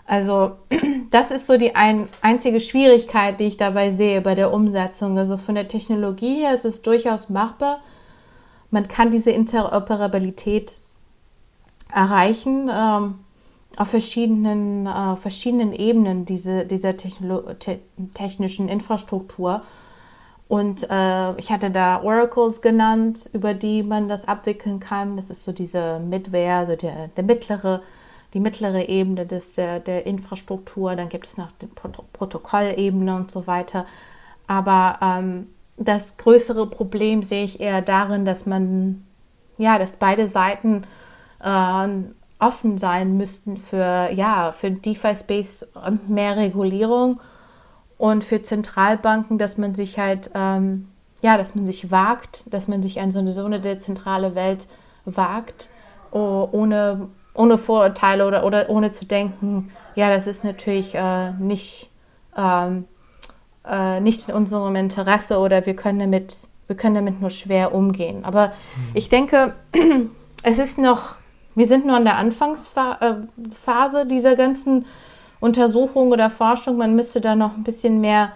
Also *clears throat* das ist so die ein, einzige Schwierigkeit, die ich dabei sehe bei der Umsetzung. Also von der Technologie her ist es durchaus machbar. Man kann diese Interoperabilität erreichen. Ähm, auf verschiedenen, äh, verschiedenen Ebenen diese, dieser Techno te technischen Infrastruktur. Und äh, ich hatte da Oracles genannt, über die man das abwickeln kann. Das ist so diese Midware, also der, der mittlere, die mittlere Ebene des, der, der Infrastruktur. Dann gibt es noch die Prot Protokollebene und so weiter. Aber ähm, das größere Problem sehe ich eher darin, dass man, ja, dass beide Seiten äh, offen sein müssten für, ja, für DeFi-Space und mehr Regulierung und für Zentralbanken, dass man sich halt, ähm, ja, dass man sich wagt, dass man sich an so eine, so eine dezentrale Welt wagt, oh, ohne, ohne Vorurteile oder, oder ohne zu denken, ja, das ist natürlich äh, nicht, ähm, äh, nicht in unserem Interesse oder wir können damit, wir können damit nur schwer umgehen. Aber mhm. ich denke, *clears throat* es ist noch wir sind nur in der Anfangsphase dieser ganzen Untersuchung oder Forschung. Man müsste da noch ein bisschen mehr,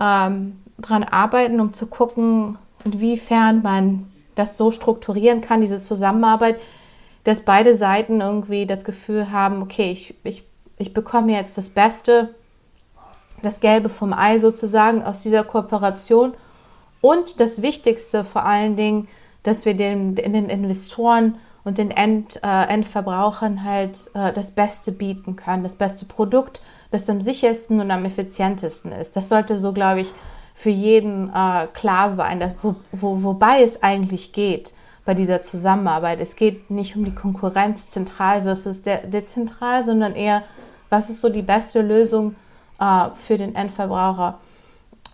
ähm, dran arbeiten, um zu gucken, inwiefern man das so strukturieren kann, diese Zusammenarbeit, dass beide Seiten irgendwie das Gefühl haben, okay, ich, ich, ich bekomme jetzt das Beste, das Gelbe vom Ei sozusagen aus dieser Kooperation. Und das Wichtigste vor allen Dingen, dass wir den, den Investoren und den End, äh, Endverbrauchern halt äh, das Beste bieten können, das beste Produkt, das am sichersten und am effizientesten ist. Das sollte so, glaube ich, für jeden äh, klar sein, dass, wo, wo, wobei es eigentlich geht bei dieser Zusammenarbeit. Es geht nicht um die Konkurrenz zentral versus de dezentral, sondern eher, was ist so die beste Lösung äh, für den Endverbraucher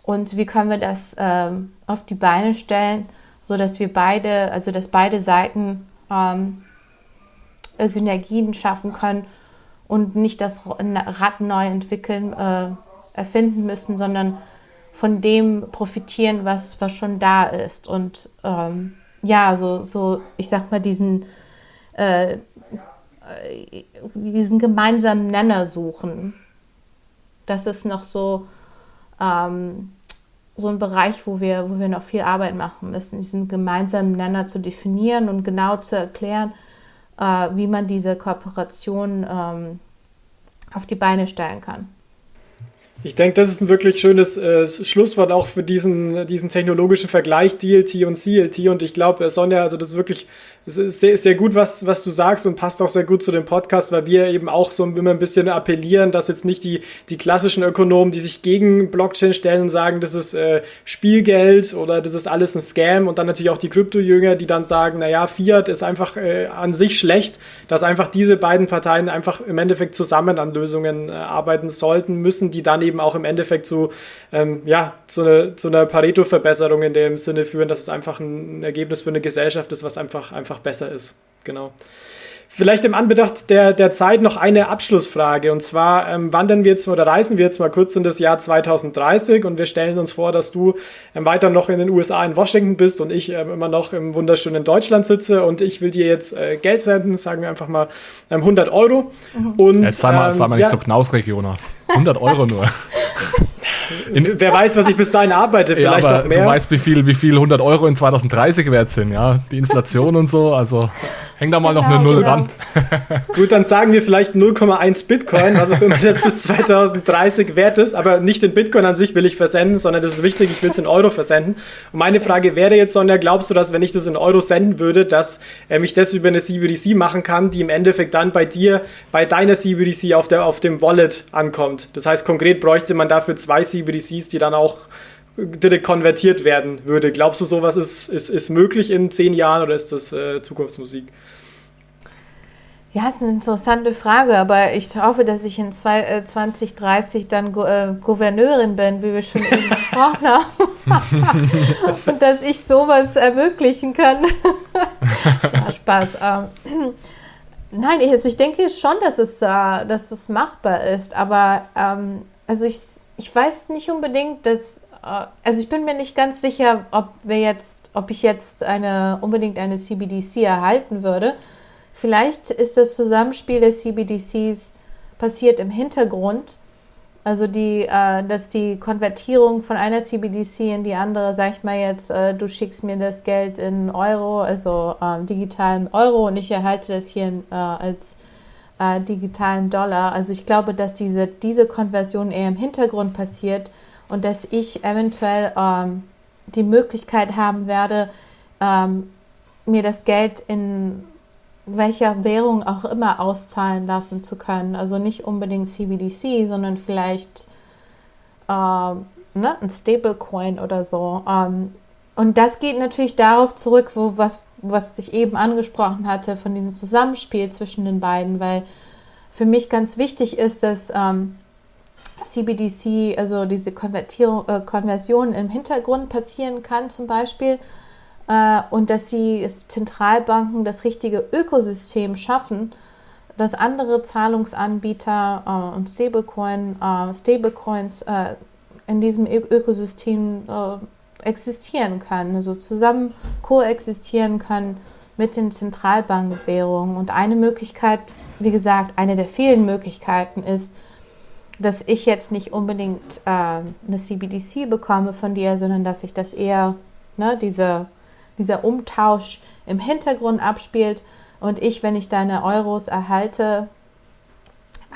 und wie können wir das ähm, auf die Beine stellen, sodass wir beide, also dass beide Seiten ähm, Synergien schaffen können und nicht das Rad neu entwickeln, äh, erfinden müssen, sondern von dem profitieren, was, was schon da ist. Und ähm, ja, so, so, ich sag mal, diesen, äh, diesen gemeinsamen Nenner suchen. Das ist noch so, ähm, so ein Bereich, wo wir, wo wir noch viel Arbeit machen müssen, diesen gemeinsamen Nenner zu definieren und genau zu erklären, äh, wie man diese Kooperation ähm, auf die Beine stellen kann. Ich denke, das ist ein wirklich schönes äh, Schlusswort auch für diesen, diesen technologischen Vergleich DLT und CLT. Und ich glaube, Sonja, also das ist wirklich es ist sehr, sehr gut, was, was du sagst und passt auch sehr gut zu dem Podcast, weil wir eben auch so immer ein bisschen appellieren, dass jetzt nicht die, die klassischen Ökonomen, die sich gegen Blockchain stellen und sagen, das ist äh, Spielgeld oder das ist alles ein Scam und dann natürlich auch die Kryptojünger, die dann sagen, naja, Fiat ist einfach äh, an sich schlecht, dass einfach diese beiden Parteien einfach im Endeffekt zusammen an Lösungen äh, arbeiten sollten, müssen, die dann eben auch im Endeffekt zu, ähm, ja, zu, eine, zu einer Pareto-Verbesserung in dem Sinne führen, dass es einfach ein Ergebnis für eine Gesellschaft ist, was einfach, einfach einfach besser ist. Genau. Vielleicht im Anbedacht der, der Zeit noch eine Abschlussfrage. Und zwar ähm, wandern wir jetzt oder reisen wir jetzt mal kurz in das Jahr 2030 und wir stellen uns vor, dass du ähm, weiter noch in den USA in Washington bist und ich ähm, immer noch im wunderschönen Deutschland sitze und ich will dir jetzt äh, Geld senden, sagen wir einfach mal 100 ähm, Euro. Mhm. Und, jetzt sei mal, sei mal nicht ja. so knausrig, Jonas. 100 Euro nur. *laughs* In, Wer weiß, was ich bis dahin arbeite, vielleicht ja, auch mehr. Du weißt, wie viel, wie viel 100 Euro in 2030 wert sind, ja. Die Inflation und so, also häng da mal genau, noch eine Null ja. ran. Gut, dann sagen wir vielleicht 0,1 Bitcoin, was auch immer das bis 2030 wert ist. Aber nicht den Bitcoin an sich will ich versenden, sondern das ist wichtig, ich will es in Euro versenden. Und meine Frage wäre jetzt, Sonja, glaubst du, dass wenn ich das in Euro senden würde, dass äh, ich das über eine CBDC machen kann, die im Endeffekt dann bei dir, bei deiner CBDC auf, der, auf dem Wallet ankommt? Das heißt, konkret bräuchte man dafür zwei CBDCs, die dann auch direkt konvertiert werden würde. Glaubst du, sowas ist, ist, ist möglich in zehn Jahren oder ist das äh, Zukunftsmusik? Ja, das ist eine interessante Frage, aber ich hoffe, dass ich in zwei, äh, 2030 dann Go äh, Gouverneurin bin, wie wir schon eben *laughs* gesprochen haben. *laughs* Und dass ich sowas ermöglichen kann. *laughs* ja, Spaß. Ähm, nein, ich, also ich denke schon, dass es, äh, dass es machbar ist, aber ähm, also ich, ich weiß nicht unbedingt, dass äh, also ich bin mir nicht ganz sicher, ob wir jetzt, ob ich jetzt eine unbedingt eine CBDC erhalten würde Vielleicht ist das Zusammenspiel der CBDCs passiert im Hintergrund. Also die, äh, dass die Konvertierung von einer CBDC in die andere, sag ich mal jetzt, äh, du schickst mir das Geld in Euro, also äh, digitalen Euro und ich erhalte das hier als äh, digitalen Dollar. Also ich glaube, dass diese, diese Konversion eher im Hintergrund passiert und dass ich eventuell ähm, die Möglichkeit haben werde, ähm, mir das Geld in welcher Währung auch immer auszahlen lassen zu können. Also nicht unbedingt CBDC, sondern vielleicht äh, ne, ein Stablecoin oder so. Ähm, und das geht natürlich darauf zurück, wo was, was ich eben angesprochen hatte, von diesem Zusammenspiel zwischen den beiden, weil für mich ganz wichtig ist, dass ähm, CBDC, also diese Konvertierung, äh, Konversion im Hintergrund passieren kann, zum Beispiel äh, und dass die Zentralbanken das richtige Ökosystem schaffen, dass andere Zahlungsanbieter äh, und Stablecoin, äh, Stablecoins äh, in diesem Ö Ökosystem äh, existieren können, also zusammen koexistieren können mit den Zentralbankwährungen. Und eine Möglichkeit, wie gesagt, eine der vielen Möglichkeiten ist, dass ich jetzt nicht unbedingt äh, eine CBDC bekomme von dir, sondern dass sich das eher, ne, diese, dieser Umtausch im Hintergrund abspielt und ich, wenn ich deine Euros erhalte,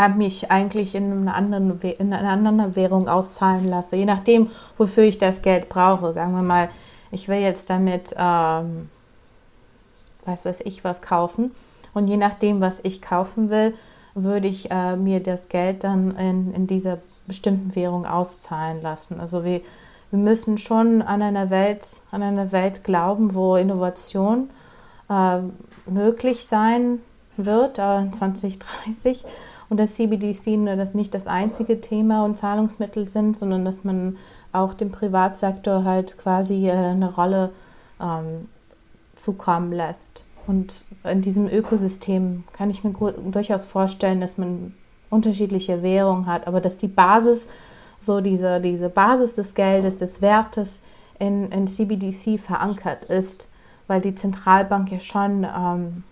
mich eigentlich in, eine anderen, in einer anderen Währung auszahlen lasse, je nachdem, wofür ich das Geld brauche. Sagen wir mal, ich will jetzt damit, ähm, weiß was ich, was kaufen. Und je nachdem, was ich kaufen will, würde ich äh, mir das Geld dann in, in dieser bestimmten Währung auszahlen lassen. Also wir, wir müssen schon an einer Welt, an einer Welt glauben, wo Innovation äh, möglich sein wird äh, 2030 und dass CBDC das nicht das einzige Thema und Zahlungsmittel sind, sondern dass man auch dem Privatsektor halt quasi äh, eine Rolle ähm, zukommen lässt. Und in diesem Ökosystem kann ich mir durchaus vorstellen, dass man unterschiedliche Währungen hat, aber dass die Basis, so diese, diese Basis des Geldes, des Wertes in, in CBDC verankert ist, weil die Zentralbank ja schon ähm,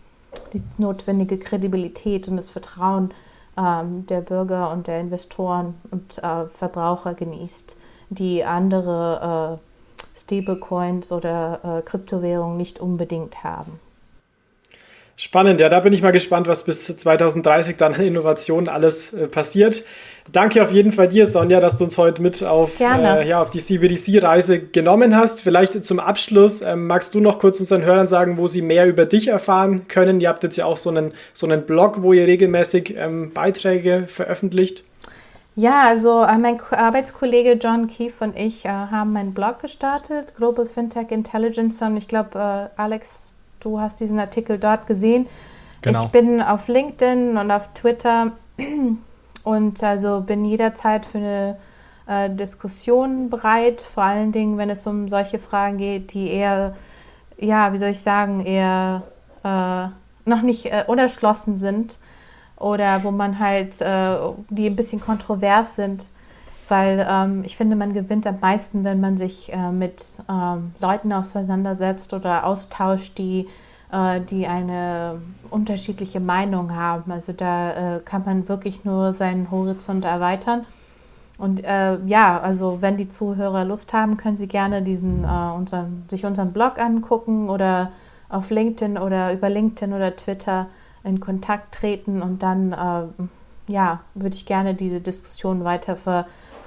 die notwendige Kredibilität und das Vertrauen ähm, der Bürger und der Investoren und äh, Verbraucher genießt, die andere äh, Stablecoins oder äh, Kryptowährungen nicht unbedingt haben. Spannend, ja, da bin ich mal gespannt, was bis 2030 dann an Innovationen alles äh, passiert. Danke auf jeden Fall dir, Sonja, dass du uns heute mit auf, äh, ja, auf die CBDC-Reise genommen hast. Vielleicht zum Abschluss, ähm, magst du noch kurz unseren Hörern sagen, wo sie mehr über dich erfahren können? Ihr habt jetzt ja auch so einen, so einen Blog, wo ihr regelmäßig ähm, Beiträge veröffentlicht. Ja, also äh, mein Arbeitskollege John Keefe und ich äh, haben einen Blog gestartet, Global Fintech Intelligence. Und ich glaube, äh, Alex du hast diesen Artikel dort gesehen. Genau. Ich bin auf LinkedIn und auf Twitter und also bin jederzeit für eine äh, Diskussion bereit, vor allen Dingen, wenn es um solche Fragen geht, die eher, ja, wie soll ich sagen, eher äh, noch nicht äh, unerschlossen sind. Oder wo man halt, äh, die ein bisschen kontrovers sind. Weil ähm, ich finde, man gewinnt am meisten, wenn man sich äh, mit ähm, Leuten auseinandersetzt oder austauscht, die, äh, die eine unterschiedliche Meinung haben. Also da äh, kann man wirklich nur seinen Horizont erweitern. Und äh, ja, also wenn die Zuhörer Lust haben, können sie gerne diesen, äh, unseren, sich unseren Blog angucken oder auf LinkedIn oder über LinkedIn oder Twitter in Kontakt treten und dann äh, ja, würde ich gerne diese Diskussion weiter ver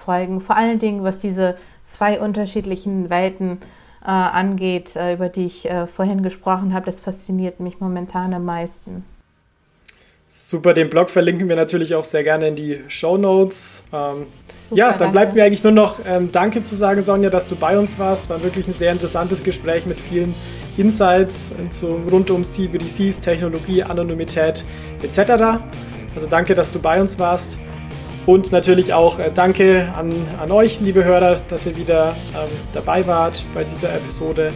verfolgen. Vor allen Dingen, was diese zwei unterschiedlichen Welten äh, angeht, äh, über die ich äh, vorhin gesprochen habe. Das fasziniert mich momentan am meisten. Super, den Blog verlinken wir natürlich auch sehr gerne in die Show Notes. Ähm, ja, dann danke. bleibt mir eigentlich nur noch ähm, Danke zu sagen, Sonja, dass du bei uns warst. War wirklich ein sehr interessantes Gespräch mit vielen Insights zu, rund um CBDCs, Technologie, Anonymität etc. Also danke, dass du bei uns warst. Und natürlich auch äh, danke an, an euch, liebe Hörer, dass ihr wieder ähm, dabei wart bei dieser Episode.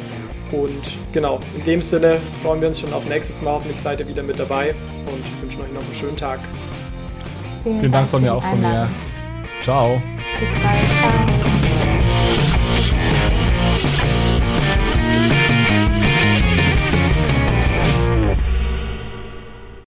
Und genau, in dem Sinne freuen wir uns schon auf nächstes Mal. Hoffentlich seid ihr wieder mit dabei und wünschen euch noch einen schönen Tag. Vielen, Vielen Dank, Sonja, auch von mir. Ciao. Bis bald. Ciao.